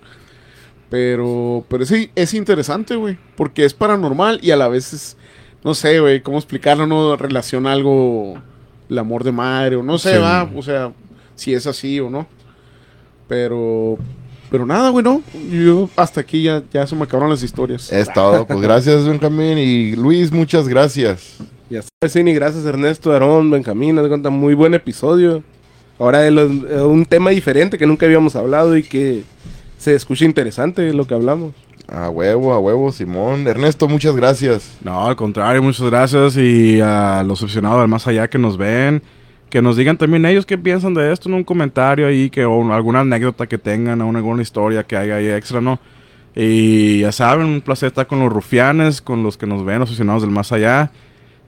Pero, pero sí, es interesante, güey. Porque es paranormal y a la vez es, no sé, güey, cómo explicarlo, ¿no? Relaciona algo, el amor de madre, o no sé, Sí. va. O sea, si es así o no. Pero, pero nada, güey, no. Yo hasta aquí ya, ya se me acabaron las historias. Es todo. Pues gracias, Benjamín. Y Luis, muchas gracias. Ya está, Cini, gracias Ernesto, Aarón, Benjamín, de cuenta, muy buen episodio. Ahora de los- un tema diferente que nunca habíamos hablado y que se escucha interesante lo que hablamos. A huevo, a huevo, Simón. Ernesto, muchas gracias. No, al contrario, muchas gracias. Y a los aficionados del más allá que nos ven, que nos digan también ellos qué piensan de esto en un comentario ahí, que o alguna anécdota que tengan, o alguna historia que haya ahí extra, ¿no? Y ya saben, un placer estar con los rufianes, con los que nos ven, los aficionados del más allá.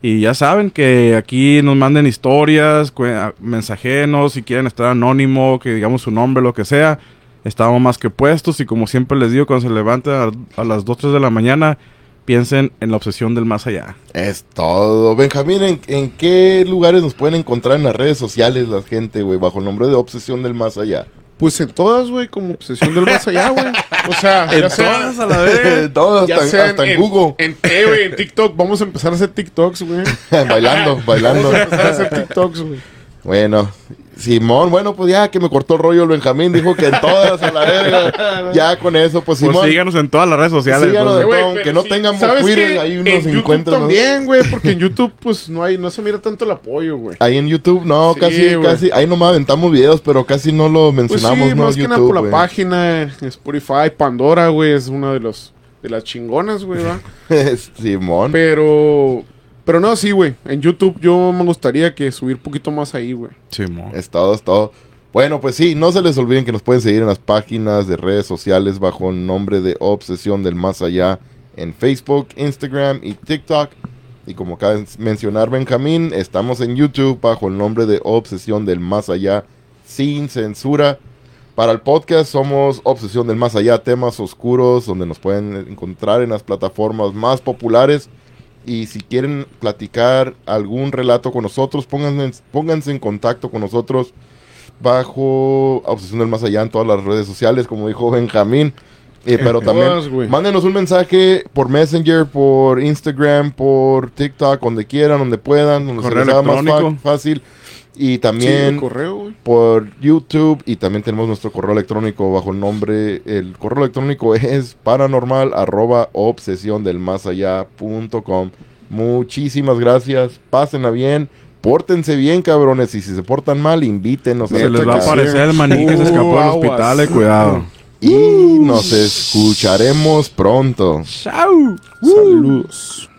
Y ya saben que aquí nos manden historias, mensajenos, si quieren estar anónimo, que digamos su nombre, lo que sea. Estamos más que puestos y como siempre les digo, cuando se levanten a, a las 2, 3 de la mañana, piensen en la obsesión del más allá. Es todo. Benjamín, ¿en, en qué lugares nos pueden encontrar en las redes sociales la gente, güey? Bajo el nombre de Obsesión del Más Allá. Pues en todas, güey, como obsesión del más allá, güey. O sea, ya sea, a la vez. Todos, ya hasta, sea hasta en, Google. En, eh, güey, en TikTok. Vamos a empezar a hacer TikToks, güey. bailando, bailando. Vamos a empezar a hacer TikToks, güey. Bueno, Simón, bueno, pues ya que me cortó el rollo el Benjamín, dijo que en todas a la verga. Ya con eso, pues Pues Simón. síganos en todas las redes sociales. Síganos pues, de Güey, todo, que no sí, tengan ¿sabes Twitter, ahí unos en YouTube encuentran. ¿no? también, güey, porque en YouTube, pues, no hay, no se mira tanto el apoyo, güey. Ahí en YouTube, no, Sí, casi, güey. casi, ahí nomás aventamos videos, pero casi no lo Pues mencionamos, sí, ¿no? más que nada YouTube, por la güey. página, Spotify, Pandora, güey, es una de los de las chingonas, güey, ¿va? Simón. Pero, pero no, sí, güey, en YouTube yo me gustaría que subir poquito más ahí, güey. Simón. Es todo, es todo. Bueno, pues sí, no se les olviden que nos pueden seguir en las páginas de redes sociales bajo el nombre de Obsesión del Más Allá en Facebook, Instagram y TikTok. Y como acaba de mencionar Benjamín, estamos en YouTube bajo el nombre de Obsesión del Más Allá sin censura. Para el podcast somos Obsesión del Más Allá, temas oscuros donde nos pueden encontrar en las plataformas más populares. Y si quieren platicar algún relato con nosotros, pónganse, pónganse en contacto con nosotros bajo Obsesión del Más Allá en todas las redes sociales, como dijo Benjamín. Eh, pero también mándenos un mensaje por Messenger, por Instagram, por TikTok, donde quieran, donde puedan, donde se Correo les haga más fácil. Y también correo, por YouTube y también tenemos nuestro correo electrónico bajo el nombre, el correo electrónico es paranormal arroba obsesión del más allá punto com. Muchísimas gracias, pásenla bien, pórtense bien cabrones y si se portan mal invítenos Se les va a aparecer el maniquí que se escapó del Uh, hospital, eh, cuidado. y nos escucharemos pronto. Chao. Saludos.